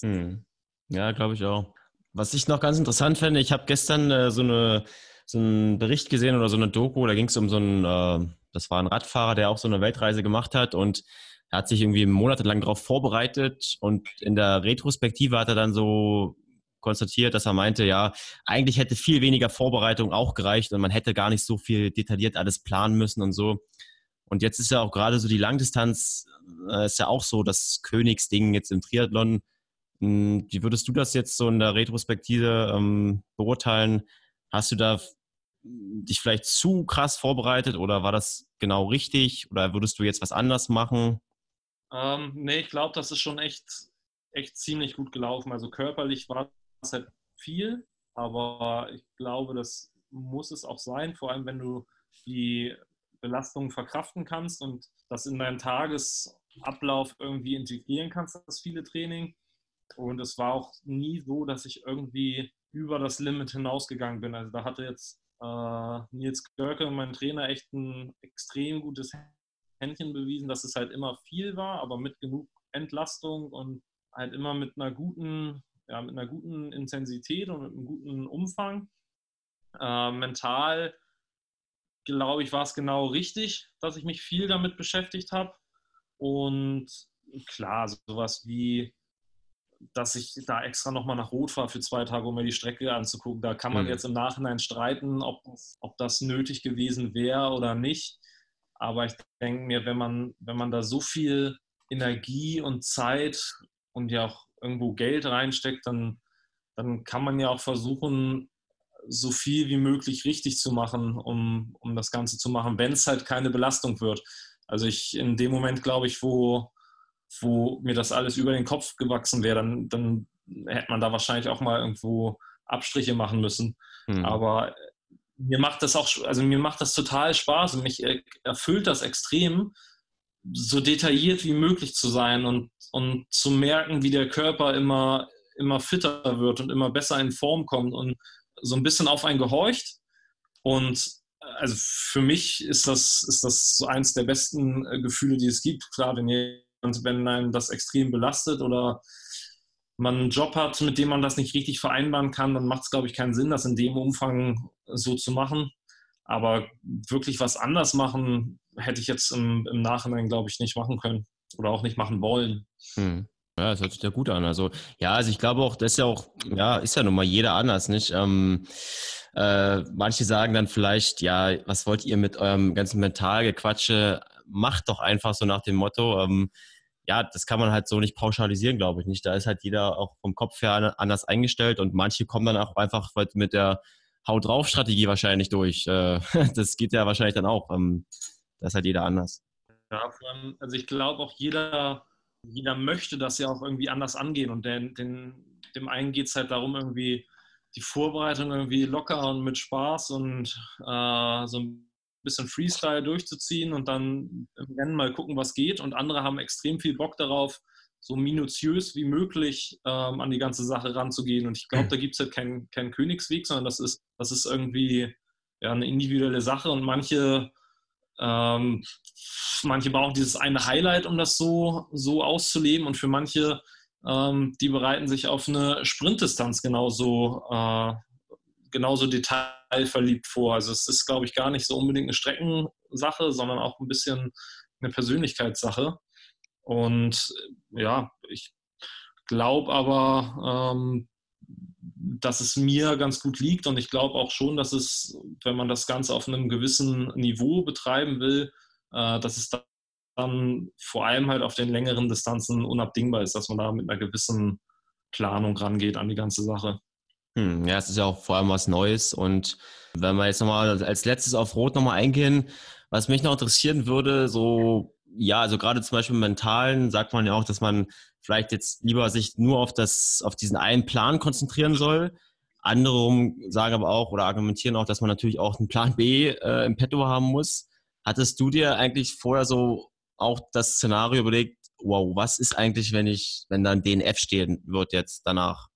Hm. Ja, glaube ich auch. Was ich noch ganz interessant fände, ich habe gestern äh, so, eine, so einen Bericht gesehen oder so eine Doku, da ging es um so einen, äh, das war ein Radfahrer, der auch so eine Weltreise gemacht hat und er hat sich irgendwie monatelang darauf vorbereitet und in der Retrospektive hat er dann so konstatiert, dass er meinte, ja, eigentlich hätte viel weniger Vorbereitung auch gereicht und man hätte gar nicht so viel detailliert alles planen müssen und so. Und jetzt ist ja auch gerade so die Langdistanz, äh, ist ja auch so das Königsding jetzt im Triathlon. Hm, wie würdest du das jetzt so in der Retrospektive ähm, beurteilen? Hast du da dich vielleicht zu krass vorbereitet oder war das genau richtig oder würdest du jetzt was anders machen? Ähm, nee, ich glaube, das ist schon echt, echt ziemlich gut gelaufen. Also körperlich war es halt viel, aber ich glaube, das muss es auch sein, vor allem wenn du die Belastungen verkraften kannst und das in deinen Tagesablauf irgendwie integrieren kannst, das viele Training. Und es war auch nie so, dass ich irgendwie über das Limit hinausgegangen bin. Also da hatte jetzt äh, Nils Görke, mein Trainer, echt ein extrem gutes Händchen bewiesen, dass es halt immer viel war, aber mit genug Entlastung und halt immer mit einer guten, ja, mit einer guten Intensität und mit einem guten Umfang. Äh, mental glaube ich, war es genau richtig, dass ich mich viel damit beschäftigt habe. Und klar, sowas wie, dass ich da extra nochmal nach Rot fahre für zwei Tage, um mir die Strecke anzugucken. Da kann man mhm. jetzt im Nachhinein streiten, ob, ob das nötig gewesen wäre oder nicht. Aber ich denke mir, wenn man, wenn man da so viel Energie und Zeit und ja auch irgendwo Geld reinsteckt, dann, dann kann man ja auch versuchen, so viel wie möglich richtig zu machen, um, um das Ganze zu machen, wenn es halt keine Belastung wird. Also ich in dem Moment, glaube ich, wo, wo mir das alles über den Kopf gewachsen wäre, dann, dann hätte man da wahrscheinlich auch mal irgendwo Abstriche machen müssen. Mhm. Aber mir macht das auch, also mir macht das total Spaß und mich erfüllt das extrem, so detailliert wie möglich zu sein und, und zu merken, wie der Körper immer, immer fitter wird und immer besser in Form kommt und so ein bisschen auf einen gehorcht. Und also für mich ist das, ist das so eins der besten äh, Gefühle, die es gibt. Klar, wenn, jemand, wenn einem das extrem belastet oder man einen Job hat, mit dem man das nicht richtig vereinbaren kann, dann macht es, glaube ich, keinen Sinn, das in dem Umfang so zu machen. Aber wirklich was anders machen, hätte ich jetzt im, im Nachhinein, glaube ich, nicht machen können oder auch nicht machen wollen. Hm. Ja, das hört sich ja gut an. Also, ja, also ich glaube auch, das ist ja auch, ja, ist ja nun mal jeder anders, nicht? Ähm, äh, manche sagen dann vielleicht, ja, was wollt ihr mit eurem ganzen Mentalgequatsche? Macht doch einfach so nach dem Motto. Ähm, ja, das kann man halt so nicht pauschalisieren, glaube ich nicht. Da ist halt jeder auch vom Kopf her anders eingestellt und manche kommen dann auch einfach mit der Haut drauf Strategie wahrscheinlich durch. Äh, das geht ja wahrscheinlich dann auch. Ähm, da ist halt jeder anders. Ja, also ich glaube auch jeder, jeder möchte das ja auch irgendwie anders angehen und den, den, dem einen geht es halt darum, irgendwie die Vorbereitung irgendwie locker und mit Spaß und äh, so ein bisschen Freestyle durchzuziehen und dann im Rennen mal gucken, was geht. Und andere haben extrem viel Bock darauf, so minutiös wie möglich ähm, an die ganze Sache ranzugehen. Und ich glaube, da gibt es halt keinen kein Königsweg, sondern das ist, das ist irgendwie ja, eine individuelle Sache. Und manche, ähm, manche brauchen dieses eine Highlight, um das so, so auszuleben. Und für manche, ähm, die bereiten sich auf eine Sprintdistanz genauso, äh, genauso detailverliebt vor. Also es ist, glaube ich, gar nicht so unbedingt eine Streckensache, sondern auch ein bisschen eine Persönlichkeitssache. Und ja, ich glaube aber, ähm, dass es mir ganz gut liegt und ich glaube auch schon, dass es, wenn man das Ganze auf einem gewissen Niveau betreiben will, äh, dass es dann vor allem halt auf den längeren Distanzen unabdingbar ist, dass man da mit einer gewissen Planung rangeht an die ganze Sache. Hm, ja, es ist ja auch vor allem was Neues. Und wenn wir jetzt nochmal als letztes auf Rot nochmal eingehen, was mich noch interessieren würde, so, ja, also gerade zum Beispiel im Mentalen sagt man ja auch, dass man vielleicht jetzt lieber sich nur auf das, auf diesen einen Plan konzentrieren soll. Andere sagen aber auch oder argumentieren auch, dass man natürlich auch einen Plan B äh, im Petto haben muss. Hattest du dir eigentlich vorher so auch das Szenario überlegt, wow, was ist eigentlich, wenn ich, wenn dann DNF stehen wird jetzt danach?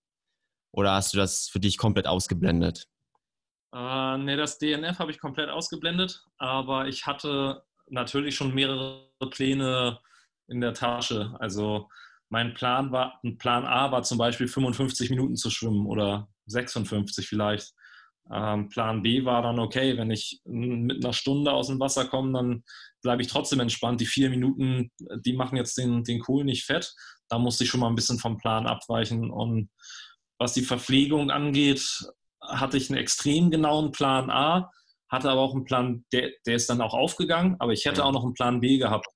Oder hast du das für dich komplett ausgeblendet? Äh, ne, das DNF habe ich komplett ausgeblendet, aber ich hatte natürlich schon mehrere Pläne in der Tasche. Also mein Plan war, Plan A war zum Beispiel 55 Minuten zu schwimmen oder 56 vielleicht. Ähm, Plan B war dann, okay, wenn ich mit einer Stunde aus dem Wasser komme, dann bleibe ich trotzdem entspannt. Die vier Minuten, die machen jetzt den, den Kohl nicht fett. Da musste ich schon mal ein bisschen vom Plan abweichen. Und was die Verpflegung angeht, hatte ich einen extrem genauen Plan A, hatte aber auch einen Plan, der, der ist dann auch aufgegangen, aber ich hätte auch noch einen Plan B gehabt.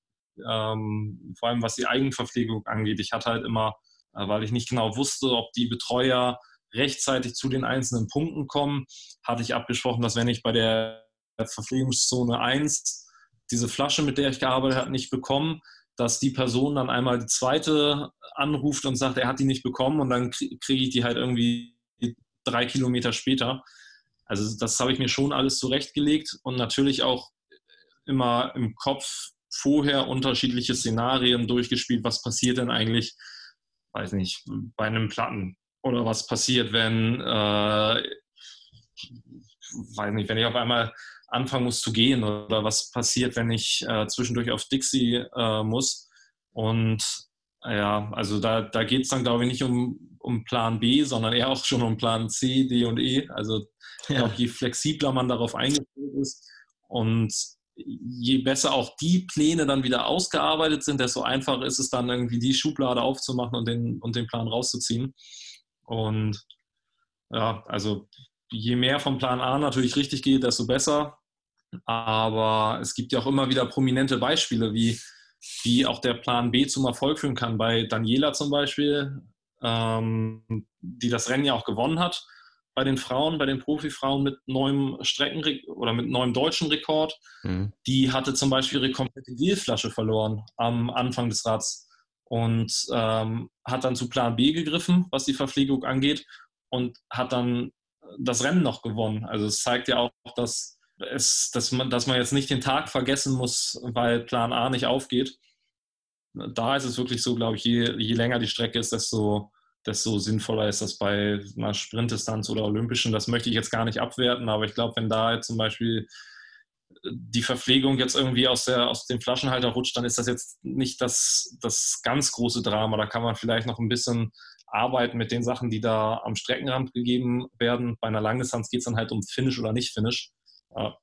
Ähm, vor allem was die Eigenverpflegung angeht. Ich hatte halt immer, äh, weil ich nicht genau wusste, ob die Betreuer rechtzeitig zu den einzelnen Punkten kommen, hatte ich abgesprochen, dass wenn ich bei der Verpflegungszone 1 diese Flasche, mit der ich gearbeitet habe, nicht bekomme, dass die Person dann einmal die zweite anruft und sagt, er hat die nicht bekommen und dann kriege ich die halt irgendwie drei Kilometer später. Also das habe ich mir schon alles zurechtgelegt und natürlich auch immer im Kopf vorher unterschiedliche Szenarien durchgespielt. Was passiert denn eigentlich, weiß nicht, bei einem Platten? Oder was passiert, wenn, äh, weiß nicht, wenn ich auf einmal anfangen muss zu gehen oder was passiert, wenn ich äh, zwischendurch auf Dixie äh, muss. Und ja, also da, da geht es dann, glaube ich, nicht um, um Plan B, sondern eher auch schon um Plan C, D und E. Also ja. auch je flexibler man darauf eingestellt ist und je besser auch die Pläne dann wieder ausgearbeitet sind, desto einfacher ist es dann irgendwie die Schublade aufzumachen und den, und den Plan rauszuziehen. Und ja, also je mehr vom Plan A natürlich richtig geht, desto besser. Aber es gibt ja auch immer wieder prominente Beispiele, wie, wie auch der Plan B zum Erfolg führen kann. Bei Daniela zum Beispiel, ähm, die das Rennen ja auch gewonnen hat bei den Frauen, bei den Profifrauen mit neuem Strecken oder mit neuem deutschen Rekord. Mhm. Die hatte zum Beispiel ihre komplette Gelflasche verloren am Anfang des Rads und ähm, hat dann zu Plan B gegriffen, was die Verpflegung angeht und hat dann das Rennen noch gewonnen. Also es zeigt ja auch, dass, es, dass, man, dass man jetzt nicht den Tag vergessen muss, weil Plan A nicht aufgeht. Da ist es wirklich so, glaube ich, je, je länger die Strecke ist, desto, desto sinnvoller ist das bei einer Sprintdistanz oder Olympischen. Das möchte ich jetzt gar nicht abwerten, aber ich glaube, wenn da jetzt zum Beispiel die Verpflegung jetzt irgendwie aus, der, aus dem Flaschenhalter rutscht, dann ist das jetzt nicht das, das ganz große Drama. Da kann man vielleicht noch ein bisschen arbeiten mit den Sachen, die da am Streckenrand gegeben werden. Bei einer Langdistanz geht es dann halt um Finish oder nicht Finish. Ja.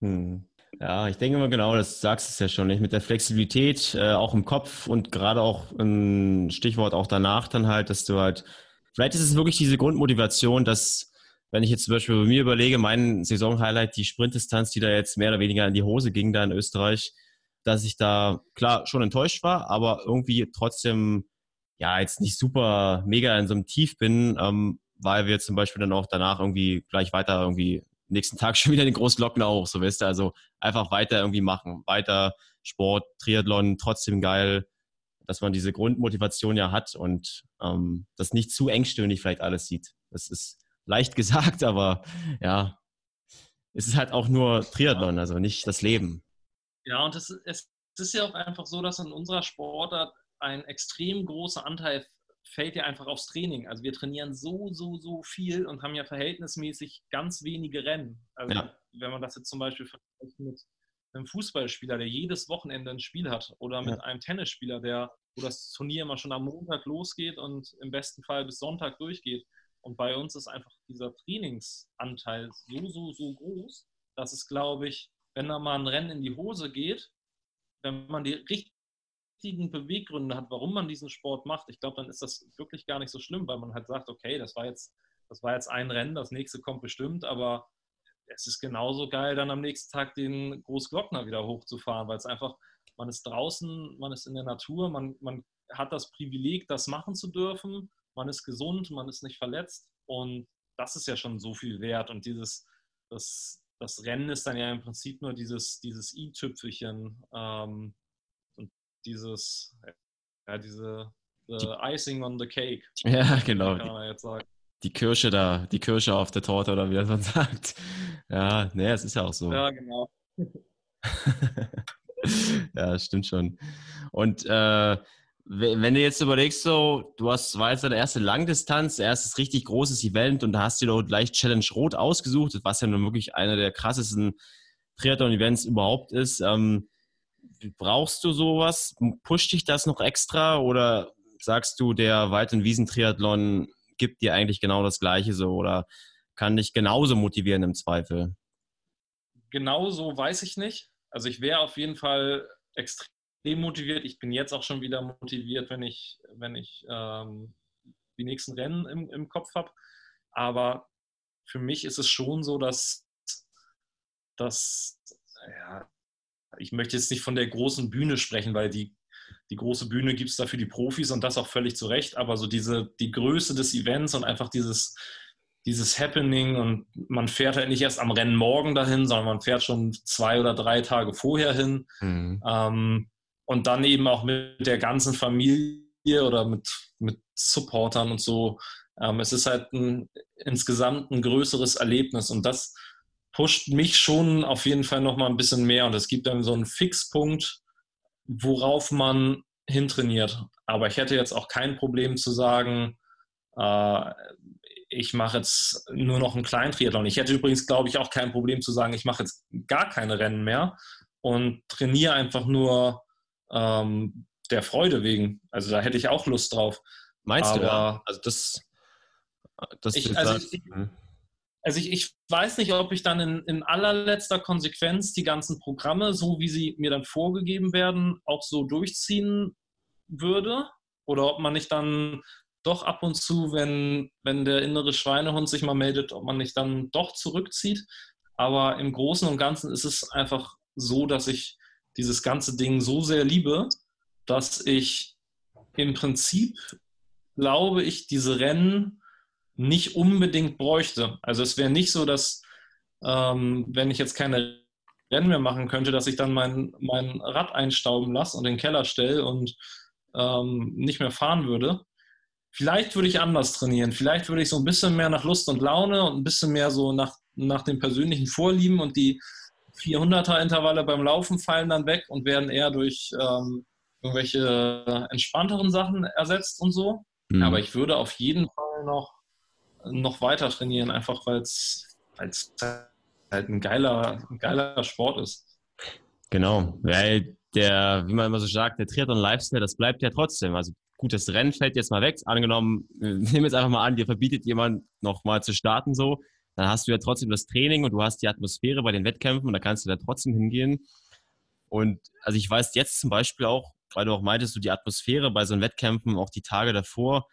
Hm. Ja, ich denke mal genau, das sagst du es ja schon, nicht? mit der Flexibilität, äh, auch im Kopf und gerade auch ein Stichwort auch danach dann halt, dass du halt, vielleicht ist es wirklich diese Grundmotivation, dass, wenn ich jetzt zum Beispiel bei mir überlege, mein Saisonhighlight, die Sprintdistanz, die da jetzt mehr oder weniger in die Hose ging da in Österreich, dass ich da klar schon enttäuscht war, aber irgendwie trotzdem ja jetzt nicht super mega in so einem Tief bin, ähm, weil wir zum Beispiel dann auch danach irgendwie gleich weiter irgendwie nächsten Tag schon wieder den Großglockner hoch, so weißt du, also einfach weiter irgendwie machen, weiter Sport, Triathlon, trotzdem geil, dass man diese Grundmotivation ja hat und ähm, das nicht zu engstirnig vielleicht alles sieht. Das ist leicht gesagt, aber ja, es ist halt auch nur Triathlon, also nicht das Leben. Ja, und es ist ja auch einfach so, dass in unserer Sportart ein extrem großer Anteil fällt ja einfach aufs Training. Also wir trainieren so, so, so viel und haben ja verhältnismäßig ganz wenige Rennen. Also ja. wenn man das jetzt zum Beispiel vergleicht mit einem Fußballspieler, der jedes Wochenende ein Spiel hat oder mit ja. einem Tennisspieler, der, wo das Turnier immer schon am Montag losgeht und im besten Fall bis Sonntag durchgeht. Und bei uns ist einfach dieser Trainingsanteil so, so, so groß, dass es, glaube ich, wenn da mal ein Rennen in die Hose geht, wenn man die richtig richtigen Beweggründe hat, warum man diesen Sport macht, ich glaube, dann ist das wirklich gar nicht so schlimm, weil man halt sagt, okay, das war jetzt, das war jetzt ein Rennen, das nächste kommt bestimmt, aber es ist genauso geil, dann am nächsten Tag den Großglockner wieder hochzufahren, weil es einfach, man ist draußen, man ist in der Natur, man, man hat das Privileg, das machen zu dürfen, man ist gesund, man ist nicht verletzt und das ist ja schon so viel wert und dieses, das, das Rennen ist dann ja im Prinzip nur dieses, dieses i-Tüpfelchen, ähm, dieses, ja, diese die, Icing on the Cake. Ja, genau. Kann man jetzt sagen. Die Kirsche da, die Kirsche auf der Torte oder wie man sagt. Ja, nee, es ist ja auch so. Ja, genau. ja, stimmt schon. Und äh, wenn du jetzt überlegst, so, du hast, war jetzt deine erste Langdistanz, erstes richtig großes Event und da hast du doch gleich Challenge Rot ausgesucht, was ja nun wirklich einer der krassesten Triathlon-Events überhaupt ist. Ähm, brauchst du sowas? Pusht dich das noch extra oder sagst du, der Wald- und Wiesentriathlon gibt dir eigentlich genau das Gleiche so oder kann dich genauso motivieren im Zweifel? Genauso weiß ich nicht. Also ich wäre auf jeden Fall extrem motiviert. Ich bin jetzt auch schon wieder motiviert, wenn ich, wenn ich ähm, die nächsten Rennen im, im Kopf habe. Aber für mich ist es schon so, dass, dass ja, ich möchte jetzt nicht von der großen Bühne sprechen, weil die, die große Bühne gibt es da für die Profis und das auch völlig zu Recht, aber so diese, die Größe des Events und einfach dieses, dieses Happening und man fährt halt nicht erst am Rennen morgen dahin, sondern man fährt schon zwei oder drei Tage vorher hin mhm. ähm, und dann eben auch mit der ganzen Familie oder mit, mit Supportern und so. Ähm, es ist halt ein, insgesamt ein größeres Erlebnis und das, pusht mich schon auf jeden Fall noch mal ein bisschen mehr und es gibt dann so einen Fixpunkt, worauf man hintrainiert. Aber ich hätte jetzt auch kein Problem zu sagen, äh, ich mache jetzt nur noch einen kleinen Triathlon. Ich hätte übrigens, glaube ich, auch kein Problem zu sagen, ich mache jetzt gar keine Rennen mehr und trainiere einfach nur ähm, der Freude wegen. Also da hätte ich auch Lust drauf. Meinst Aber du? Ja? Also das, das ich, also ich, hm. Also ich, ich, weiß nicht, ob ich dann in, in, allerletzter Konsequenz die ganzen Programme, so wie sie mir dann vorgegeben werden, auch so durchziehen würde. Oder ob man nicht dann doch ab und zu, wenn, wenn der innere Schweinehund sich mal meldet, ob man nicht dann doch zurückzieht. aber im Großen und Ganzen ist es einfach so, dass ich dieses ganze Ding so sehr liebe, dass ich im Prinzip, glaube ich, diese Rennen nicht unbedingt bräuchte. Also es wäre nicht so, dass ähm, wenn ich jetzt keine Rennen mehr machen könnte, dass ich dann mein, mein Rad einstauben lasse und in den Keller stelle und ähm, nicht mehr fahren würde. Vielleicht würde ich anders trainieren. Vielleicht würde ich so ein bisschen mehr nach Lust und Laune und ein bisschen mehr so nach, nach den persönlichen Vorlieben und die 400er-Intervalle beim Laufen fallen dann weg und werden eher durch ähm, irgendwelche entspannteren Sachen ersetzt und so. Mhm. Aber ich würde auf jeden Fall noch, noch weiter trainieren, einfach weil es halt ein geiler, ein geiler Sport ist. Genau, weil der, wie man immer so sagt, der Triathlon-Lifestyle, das bleibt ja trotzdem. Also gut, das Rennen fällt jetzt mal weg. Angenommen, nehmen jetzt einfach mal an, dir verbietet jemand nochmal zu starten so, dann hast du ja trotzdem das Training und du hast die Atmosphäre bei den Wettkämpfen und da kannst du da trotzdem hingehen. Und also ich weiß jetzt zum Beispiel auch, weil du auch meintest, du die Atmosphäre bei so einen Wettkämpfen, auch die Tage davor,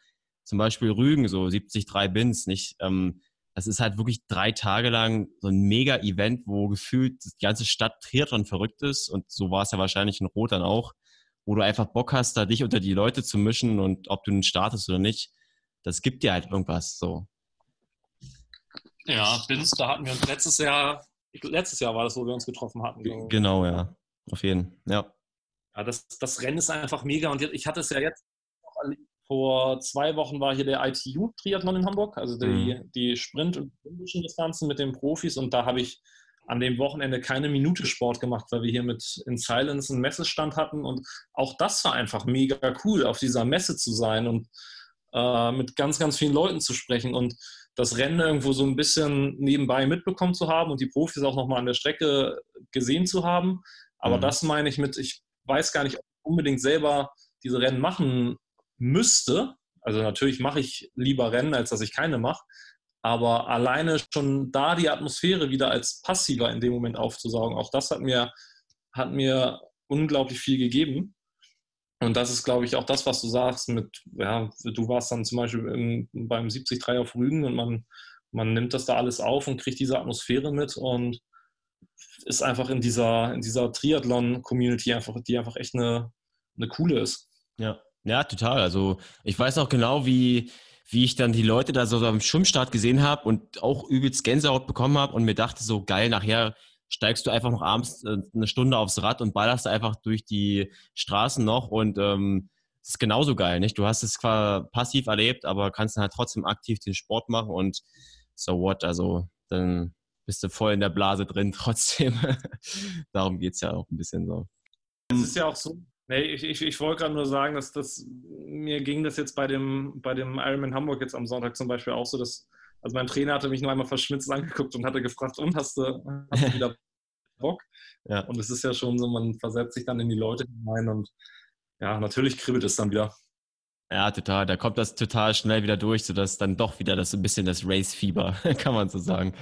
zum Beispiel Rügen, so 73 Bins, nicht? Ähm, das ist halt wirklich drei Tage lang so ein Mega-Event, wo gefühlt die ganze Stadt Triathlon verrückt ist. Und so war es ja wahrscheinlich in Rot dann auch, wo du einfach Bock hast, da dich unter die Leute zu mischen und ob du nun startest oder nicht, das gibt dir halt irgendwas so. Ja, Bins, da hatten wir uns letztes Jahr, letztes Jahr war das, wo wir uns getroffen hatten. Genau, ja. Auf jeden, ja. Ja, das, das Rennen ist einfach mega und ich hatte es ja jetzt vor zwei Wochen war hier der ITU-Triathlon in Hamburg, also die, mhm. die Sprint- und olympischen Distanzen mit den Profis. Und da habe ich an dem Wochenende keine Minute Sport gemacht, weil wir hier mit In Silence einen Messestand hatten. Und auch das war einfach mega cool, auf dieser Messe zu sein und äh, mit ganz, ganz vielen Leuten zu sprechen und das Rennen irgendwo so ein bisschen nebenbei mitbekommen zu haben und die Profis auch nochmal an der Strecke gesehen zu haben. Aber mhm. das meine ich mit, ich weiß gar nicht, ob ich unbedingt selber diese Rennen machen müsste, also natürlich mache ich lieber Rennen, als dass ich keine mache, aber alleine schon da die Atmosphäre wieder als passiver in dem Moment aufzusaugen, auch das hat mir, hat mir unglaublich viel gegeben. Und das ist, glaube ich, auch das, was du sagst mit, ja, du warst dann zum Beispiel im, beim 73 auf Rügen und man, man nimmt das da alles auf und kriegt diese Atmosphäre mit und ist einfach in dieser, in dieser Triathlon-Community einfach, die einfach echt eine, eine coole ist. Ja, ja, total. Also ich weiß auch genau, wie, wie ich dann die Leute da so am Schwimmstart gesehen habe und auch übelst Gänsehaut bekommen habe und mir dachte so, geil, nachher steigst du einfach noch abends äh, eine Stunde aufs Rad und ballerst einfach durch die Straßen noch und ähm, ist genauso geil, nicht? Du hast es zwar passiv erlebt, aber kannst dann halt trotzdem aktiv den Sport machen und so what, also dann bist du voll in der Blase drin trotzdem. Darum geht es ja auch ein bisschen so. Es ist ja auch so, Nee, ich, ich, ich wollte gerade nur sagen, dass das mir ging das jetzt bei dem, bei dem Ironman Hamburg jetzt am Sonntag zum Beispiel auch so, dass also mein Trainer hatte mich nur einmal verschmitzt angeguckt und hatte gefragt, und hast du, hast du wieder Bock? Ja. Und es ist ja schon so, man versetzt sich dann in die Leute hinein und ja, natürlich kribbelt es dann wieder. Ja, total. Da kommt das total schnell wieder durch, sodass dann doch wieder das so ein bisschen das Race-Fieber, kann man so sagen.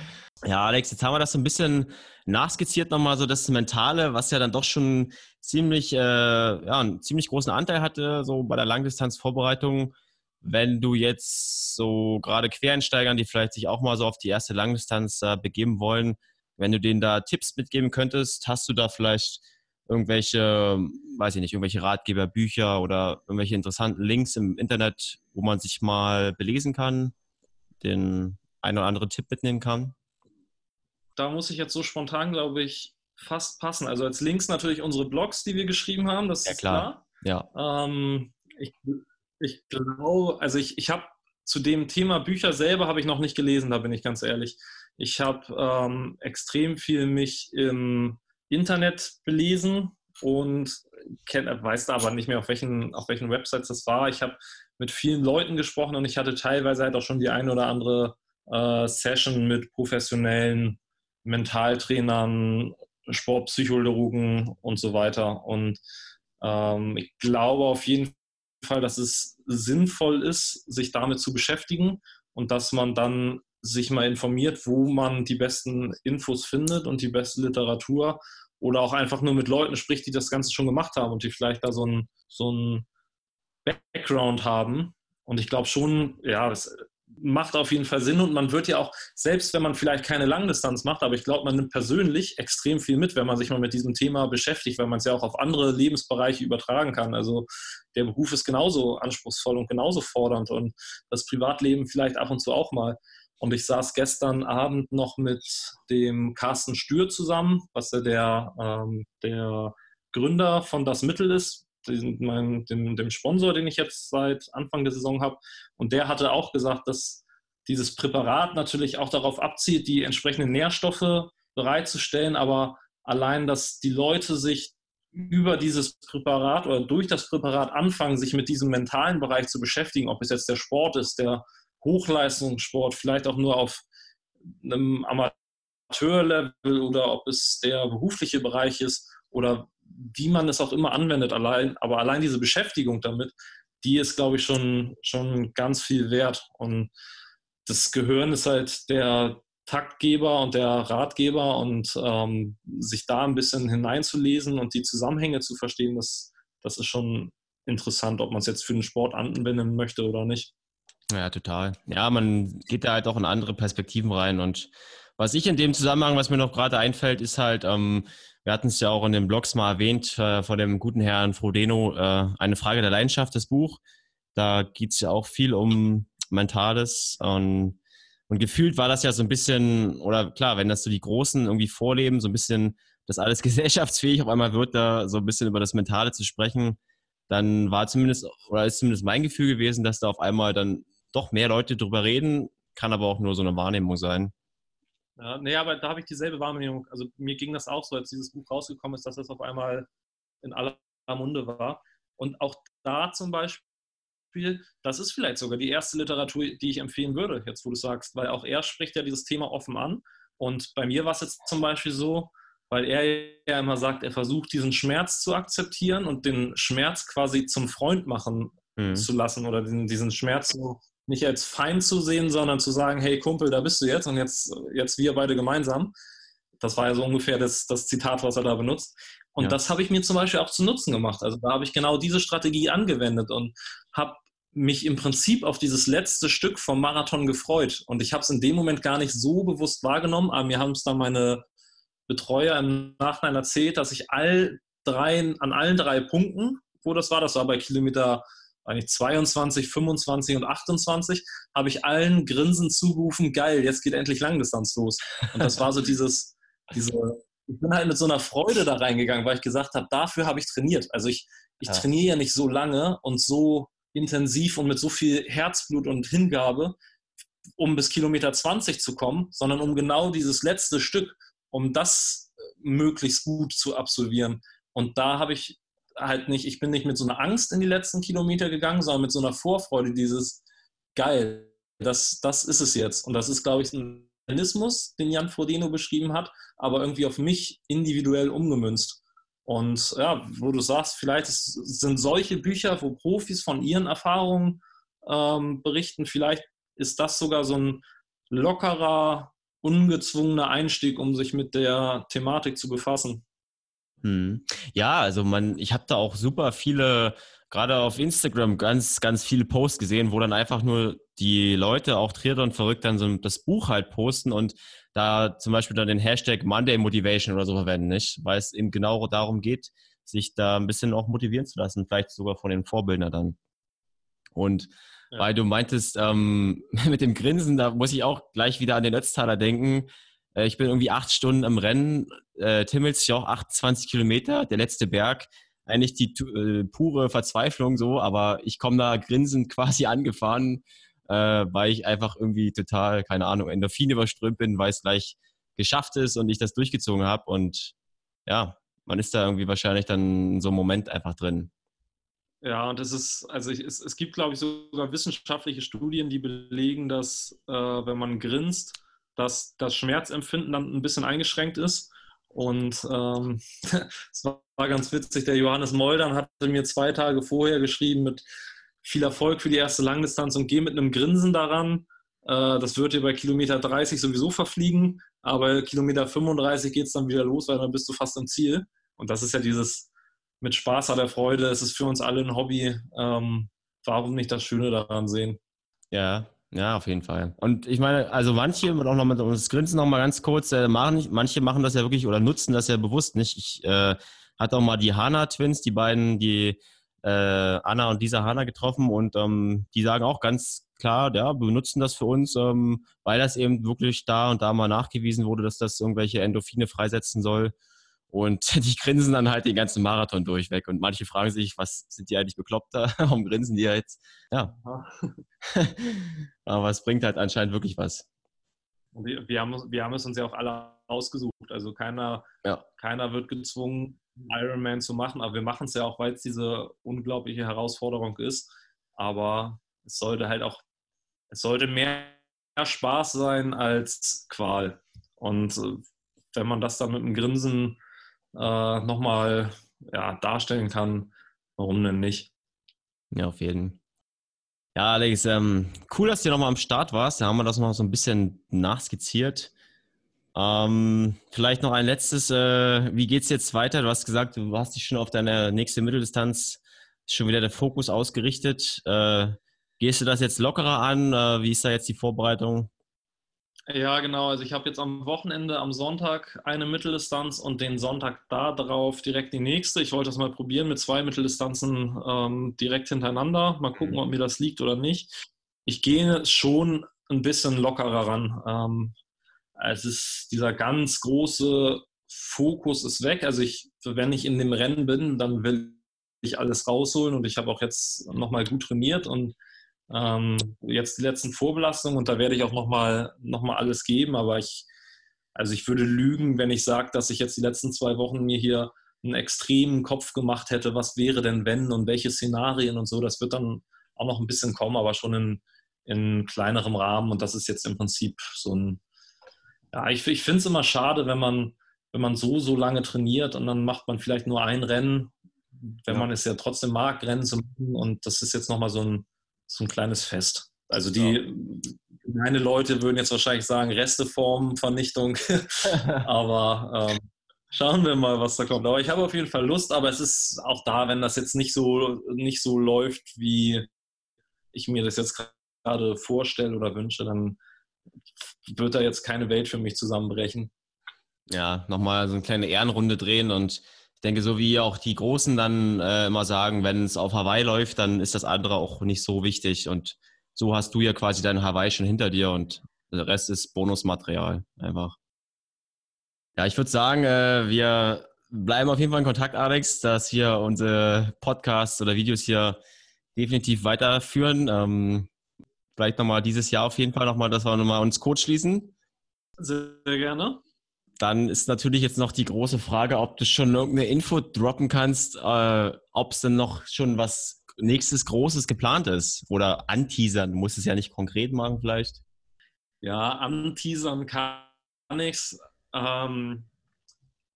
Ja, Alex, jetzt haben wir das so ein bisschen nachskizziert nochmal, so das Mentale, was ja dann doch schon ziemlich, äh, ja, einen ziemlich großen Anteil hatte, so bei der Langdistanzvorbereitung. Wenn du jetzt so gerade Quereinsteigern, die vielleicht sich auch mal so auf die erste Langdistanz äh, begeben wollen, wenn du denen da Tipps mitgeben könntest, hast du da vielleicht irgendwelche, weiß ich nicht, irgendwelche Ratgeber, Bücher oder irgendwelche interessanten Links im Internet, wo man sich mal belesen kann, den einen oder anderen Tipp mitnehmen kann? Da muss ich jetzt so spontan, glaube ich, fast passen. Also als Links natürlich unsere Blogs, die wir geschrieben haben, das ja, ist klar. klar. Ja. Ähm, ich, ich glaube, also ich, ich habe zu dem Thema Bücher selber habe ich noch nicht gelesen, da bin ich ganz ehrlich. Ich habe ähm, extrem viel mich im Internet belesen und kenn, weiß da aber nicht mehr, auf welchen, auf welchen Websites das war. Ich habe mit vielen Leuten gesprochen und ich hatte teilweise halt auch schon die eine oder andere äh, Session mit professionellen Mentaltrainern, Sportpsychologen und so weiter. Und ähm, ich glaube auf jeden Fall, dass es sinnvoll ist, sich damit zu beschäftigen und dass man dann sich mal informiert, wo man die besten Infos findet und die beste Literatur oder auch einfach nur mit Leuten spricht, die das Ganze schon gemacht haben und die vielleicht da so ein, so ein Background haben. Und ich glaube schon, ja, das, macht auf jeden Fall Sinn und man wird ja auch, selbst wenn man vielleicht keine Langdistanz macht, aber ich glaube, man nimmt persönlich extrem viel mit, wenn man sich mal mit diesem Thema beschäftigt, weil man es ja auch auf andere Lebensbereiche übertragen kann. Also der Beruf ist genauso anspruchsvoll und genauso fordernd und das Privatleben vielleicht ab und zu auch mal. Und ich saß gestern Abend noch mit dem Carsten Stür zusammen, was ja der, ähm, der Gründer von Das Mittel ist, dem, dem, dem Sponsor, den ich jetzt seit Anfang der Saison habe. Und der hatte auch gesagt, dass dieses Präparat natürlich auch darauf abzielt, die entsprechenden Nährstoffe bereitzustellen, aber allein, dass die Leute sich über dieses Präparat oder durch das Präparat anfangen, sich mit diesem mentalen Bereich zu beschäftigen, ob es jetzt der Sport ist, der Hochleistungssport, vielleicht auch nur auf einem Amateurlevel oder ob es der berufliche Bereich ist oder wie man es auch immer anwendet, allein, aber allein diese Beschäftigung damit, die ist, glaube ich, schon, schon ganz viel wert. Und das Gehirn ist halt der Taktgeber und der Ratgeber und ähm, sich da ein bisschen hineinzulesen und die Zusammenhänge zu verstehen, das, das ist schon interessant, ob man es jetzt für den Sport anwenden möchte oder nicht. Ja, total. Ja, man geht da halt auch in andere Perspektiven rein. Und was ich in dem Zusammenhang, was mir noch gerade einfällt, ist halt, ähm, wir hatten es ja auch in den Blogs mal erwähnt, äh, von dem guten Herrn Frodeno, äh, eine Frage der Leidenschaft, das Buch. Da geht es ja auch viel um Mentales und, und gefühlt war das ja so ein bisschen, oder klar, wenn das so die Großen irgendwie vorleben, so ein bisschen, dass alles gesellschaftsfähig auf einmal wird, da so ein bisschen über das Mentale zu sprechen, dann war zumindest, oder ist zumindest mein Gefühl gewesen, dass da auf einmal dann doch mehr Leute drüber reden, kann aber auch nur so eine Wahrnehmung sein. Ja, nee, aber da habe ich dieselbe Wahrnehmung. Also mir ging das auch so, als dieses Buch rausgekommen ist, dass das auf einmal in aller Munde war. Und auch da zum Beispiel, das ist vielleicht sogar die erste Literatur, die ich empfehlen würde, jetzt wo du sagst, weil auch er spricht ja dieses Thema offen an. Und bei mir war es jetzt zum Beispiel so, weil er ja immer sagt, er versucht diesen Schmerz zu akzeptieren und den Schmerz quasi zum Freund machen mhm. zu lassen oder diesen, diesen Schmerz so nicht als Feind zu sehen, sondern zu sagen, hey Kumpel, da bist du jetzt und jetzt, jetzt wir beide gemeinsam. Das war ja so ungefähr das, das Zitat, was er da benutzt. Und ja. das habe ich mir zum Beispiel auch zu Nutzen gemacht. Also da habe ich genau diese Strategie angewendet und habe mich im Prinzip auf dieses letzte Stück vom Marathon gefreut. Und ich habe es in dem Moment gar nicht so bewusst wahrgenommen, aber mir haben es dann meine Betreuer im Nachhinein erzählt, dass ich all drei, an allen drei Punkten, wo das war, das war bei Kilometer eigentlich 22, 25 und 28, habe ich allen Grinsen zugerufen, geil, jetzt geht endlich Langdistanz los. Und das war so dieses, diese, ich bin halt mit so einer Freude da reingegangen, weil ich gesagt habe, dafür habe ich trainiert. Also ich, ich ja. trainiere ja nicht so lange und so intensiv und mit so viel Herzblut und Hingabe, um bis Kilometer 20 zu kommen, sondern um genau dieses letzte Stück, um das möglichst gut zu absolvieren. Und da habe ich halt nicht, ich bin nicht mit so einer Angst in die letzten Kilometer gegangen, sondern mit so einer Vorfreude, dieses geil, das, das ist es jetzt. Und das ist, glaube ich, ein Mechanismus, den Jan Frodeno beschrieben hat, aber irgendwie auf mich individuell umgemünzt. Und ja, wo du sagst, vielleicht sind solche Bücher, wo Profis von ihren Erfahrungen ähm, berichten, vielleicht ist das sogar so ein lockerer, ungezwungener Einstieg, um sich mit der Thematik zu befassen. Hm. Ja, also man, ich habe da auch super viele, gerade auf Instagram, ganz, ganz viele Posts gesehen, wo dann einfach nur die Leute, auch Triathlon verrückt, dann so das Buch halt posten und da zum Beispiel dann den Hashtag Monday Motivation oder so verwenden, nicht? Weil es eben genau darum geht, sich da ein bisschen auch motivieren zu lassen, vielleicht sogar von den Vorbildern dann. Und ja. weil du meintest, ähm, mit dem Grinsen, da muss ich auch gleich wieder an den Ötztaler denken. Äh, ich bin irgendwie acht Stunden im Rennen, äh, auch 28 Kilometer, der letzte Berg. Eigentlich die äh, pure Verzweiflung so, aber ich komme da grinsend quasi angefahren, äh, weil ich einfach irgendwie total, keine Ahnung, Endorphin überströmt bin, weil es gleich geschafft ist und ich das durchgezogen habe. Und ja, man ist da irgendwie wahrscheinlich dann in so einem Moment einfach drin. Ja, und es ist, also ich, es, es gibt, glaube ich, sogar wissenschaftliche Studien, die belegen, dass äh, wenn man grinst, dass das Schmerzempfinden dann ein bisschen eingeschränkt ist. Und ähm, es war ganz witzig, der Johannes Moldern hatte mir zwei Tage vorher geschrieben mit viel Erfolg für die erste Langdistanz und geh mit einem Grinsen daran. Äh, das wird dir bei Kilometer 30 sowieso verfliegen, aber Kilometer 35 geht es dann wieder los, weil dann bist du fast am Ziel. Und das ist ja dieses mit Spaß an der Freude. Es ist für uns alle ein Hobby. Ähm, warum nicht das Schöne daran sehen? Ja, Ja, auf jeden Fall. Und ich meine, also manche, auch noch mit uns Grinsen noch mal ganz kurz, äh, machen, manche machen das ja wirklich oder nutzen das ja bewusst nicht. Ich äh, hatte auch mal die Hana-Twins, die beiden, die äh, Anna und Lisa Hana getroffen und ähm, die sagen auch ganz klar, ja, wir benutzen das für uns, ähm, weil das eben wirklich da und da mal nachgewiesen wurde, dass das irgendwelche Endorphine freisetzen soll. Und die grinsen dann halt den ganzen Marathon durchweg. Und manche fragen sich, was sind die eigentlich bekloppt da? Warum grinsen die jetzt? Ja. Aber es bringt halt anscheinend wirklich was. Wir, wir, haben, wir haben es uns ja auch alle ausgesucht. Also keiner, ja. keiner wird gezwungen, Ironman zu machen. Aber wir machen es ja auch, weil es diese unglaubliche Herausforderung ist. Aber es sollte halt auch, es sollte mehr Spaß sein als Qual. Und äh, wenn man das dann mit einem Grinsen äh, nochmal ja, darstellen kann, warum denn nicht? Ja, auf jeden Fall. Ja, Alex, ähm, cool, dass du nochmal am Start warst. Da haben wir das noch so ein bisschen nachskizziert. Ähm, vielleicht noch ein letztes. Äh, wie es jetzt weiter? Du hast gesagt, du hast dich schon auf deine nächste Mitteldistanz schon wieder der Fokus ausgerichtet. Äh, gehst du das jetzt lockerer an? Äh, wie ist da jetzt die Vorbereitung? Ja, genau. Also ich habe jetzt am Wochenende, am Sonntag eine Mitteldistanz und den Sonntag da drauf direkt die nächste. Ich wollte das mal probieren mit zwei Mitteldistanzen ähm, direkt hintereinander. Mal gucken, mhm. ob mir das liegt oder nicht. Ich gehe schon ein bisschen lockerer ran. Ähm, es ist dieser ganz große Fokus ist weg. Also ich, wenn ich in dem Rennen bin, dann will ich alles rausholen und ich habe auch jetzt nochmal gut trainiert und ähm, jetzt die letzten Vorbelastungen und da werde ich auch nochmal noch mal alles geben, aber ich, also ich würde lügen, wenn ich sage, dass ich jetzt die letzten zwei Wochen mir hier einen extremen Kopf gemacht hätte, was wäre denn wenn und welche Szenarien und so. Das wird dann auch noch ein bisschen kommen, aber schon in, in kleinerem Rahmen und das ist jetzt im Prinzip so ein, ja, ich, ich finde es immer schade, wenn man, wenn man so, so lange trainiert und dann macht man vielleicht nur ein Rennen, wenn ja. man es ja trotzdem mag, Rennen zu machen und das ist jetzt nochmal so ein, so ein kleines Fest. Also die meine Leute würden jetzt wahrscheinlich sagen, Resteformvernichtung, aber ähm, schauen wir mal, was da kommt. Aber ich habe auf jeden Fall Lust, aber es ist auch da, wenn das jetzt nicht so, nicht so läuft, wie ich mir das jetzt gerade vorstelle oder wünsche, dann wird da jetzt keine Welt für mich zusammenbrechen. Ja, nochmal so eine kleine Ehrenrunde drehen und ich denke, so wie auch die Großen dann äh, immer sagen, wenn es auf Hawaii läuft, dann ist das andere auch nicht so wichtig. Und so hast du ja quasi dein Hawaii schon hinter dir und der Rest ist Bonusmaterial einfach. Ja, ich würde sagen, äh, wir bleiben auf jeden Fall in Kontakt, Alex, dass wir unsere Podcasts oder Videos hier definitiv weiterführen. Ähm, vielleicht nochmal dieses Jahr auf jeden Fall nochmal, dass wir nochmal uns kurz schließen. Sehr gerne. Dann ist natürlich jetzt noch die große Frage, ob du schon irgendeine Info droppen kannst, äh, ob es denn noch schon was nächstes Großes geplant ist oder anteasern. Du musst es ja nicht konkret machen vielleicht. Ja, anteasern kann nichts. Ähm,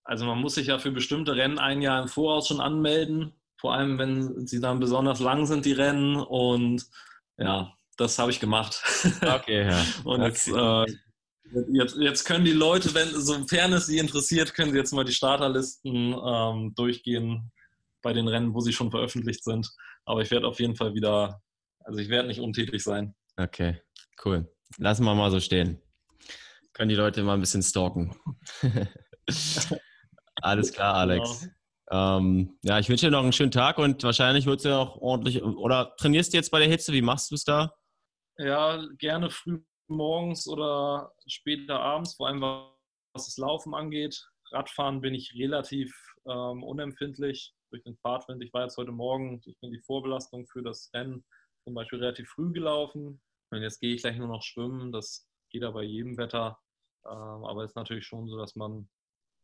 also man muss sich ja für bestimmte Rennen ein Jahr im Voraus schon anmelden, vor allem wenn sie dann besonders lang sind, die Rennen. Und ja, das habe ich gemacht. Okay, ja. Und okay. jetzt äh, Jetzt, jetzt, können die Leute, wenn sofern es sie interessiert, können sie jetzt mal die Starterlisten ähm, durchgehen bei den Rennen, wo sie schon veröffentlicht sind. Aber ich werde auf jeden Fall wieder, also ich werde nicht untätig sein. Okay, cool. Lassen wir mal so stehen. Können die Leute mal ein bisschen stalken. Alles klar, Alex. Genau. Ähm, ja, ich wünsche dir noch einen schönen Tag und wahrscheinlich wird es ja auch ordentlich. Oder trainierst du jetzt bei der Hitze? Wie machst du es da? Ja, gerne früh morgens oder später abends, vor allem was das Laufen angeht. Radfahren bin ich relativ ähm, unempfindlich durch den Fahrtwind. Ich war jetzt heute Morgen, ich bin die Vorbelastung für das Rennen zum Beispiel relativ früh gelaufen. Und jetzt gehe ich gleich nur noch schwimmen. Das geht aber bei jedem Wetter. Ähm, aber es ist natürlich schon so, dass man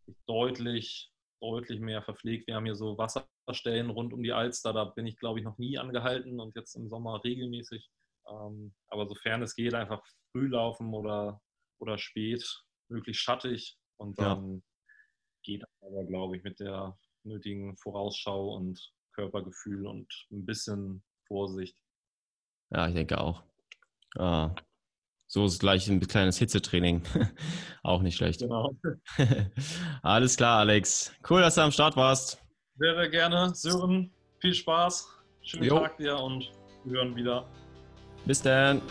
sich deutlich, deutlich mehr verpflegt. Wir haben hier so Wasserstellen rund um die Alster. Da bin ich, glaube ich, noch nie angehalten und jetzt im Sommer regelmäßig. Ähm, aber sofern es geht, einfach früh laufen oder, oder spät, möglichst schattig und dann ja. geht aber, glaube ich, mit der nötigen Vorausschau und Körpergefühl und ein bisschen Vorsicht. Ja, ich denke auch. Ah, so ist gleich ein kleines Hitzetraining. auch nicht schlecht. Genau. Alles klar, Alex. Cool, dass du am Start warst. Sehr, sehr gerne. Sören, viel Spaß. Schönen jo. Tag dir und wir hören wieder. Bis dann.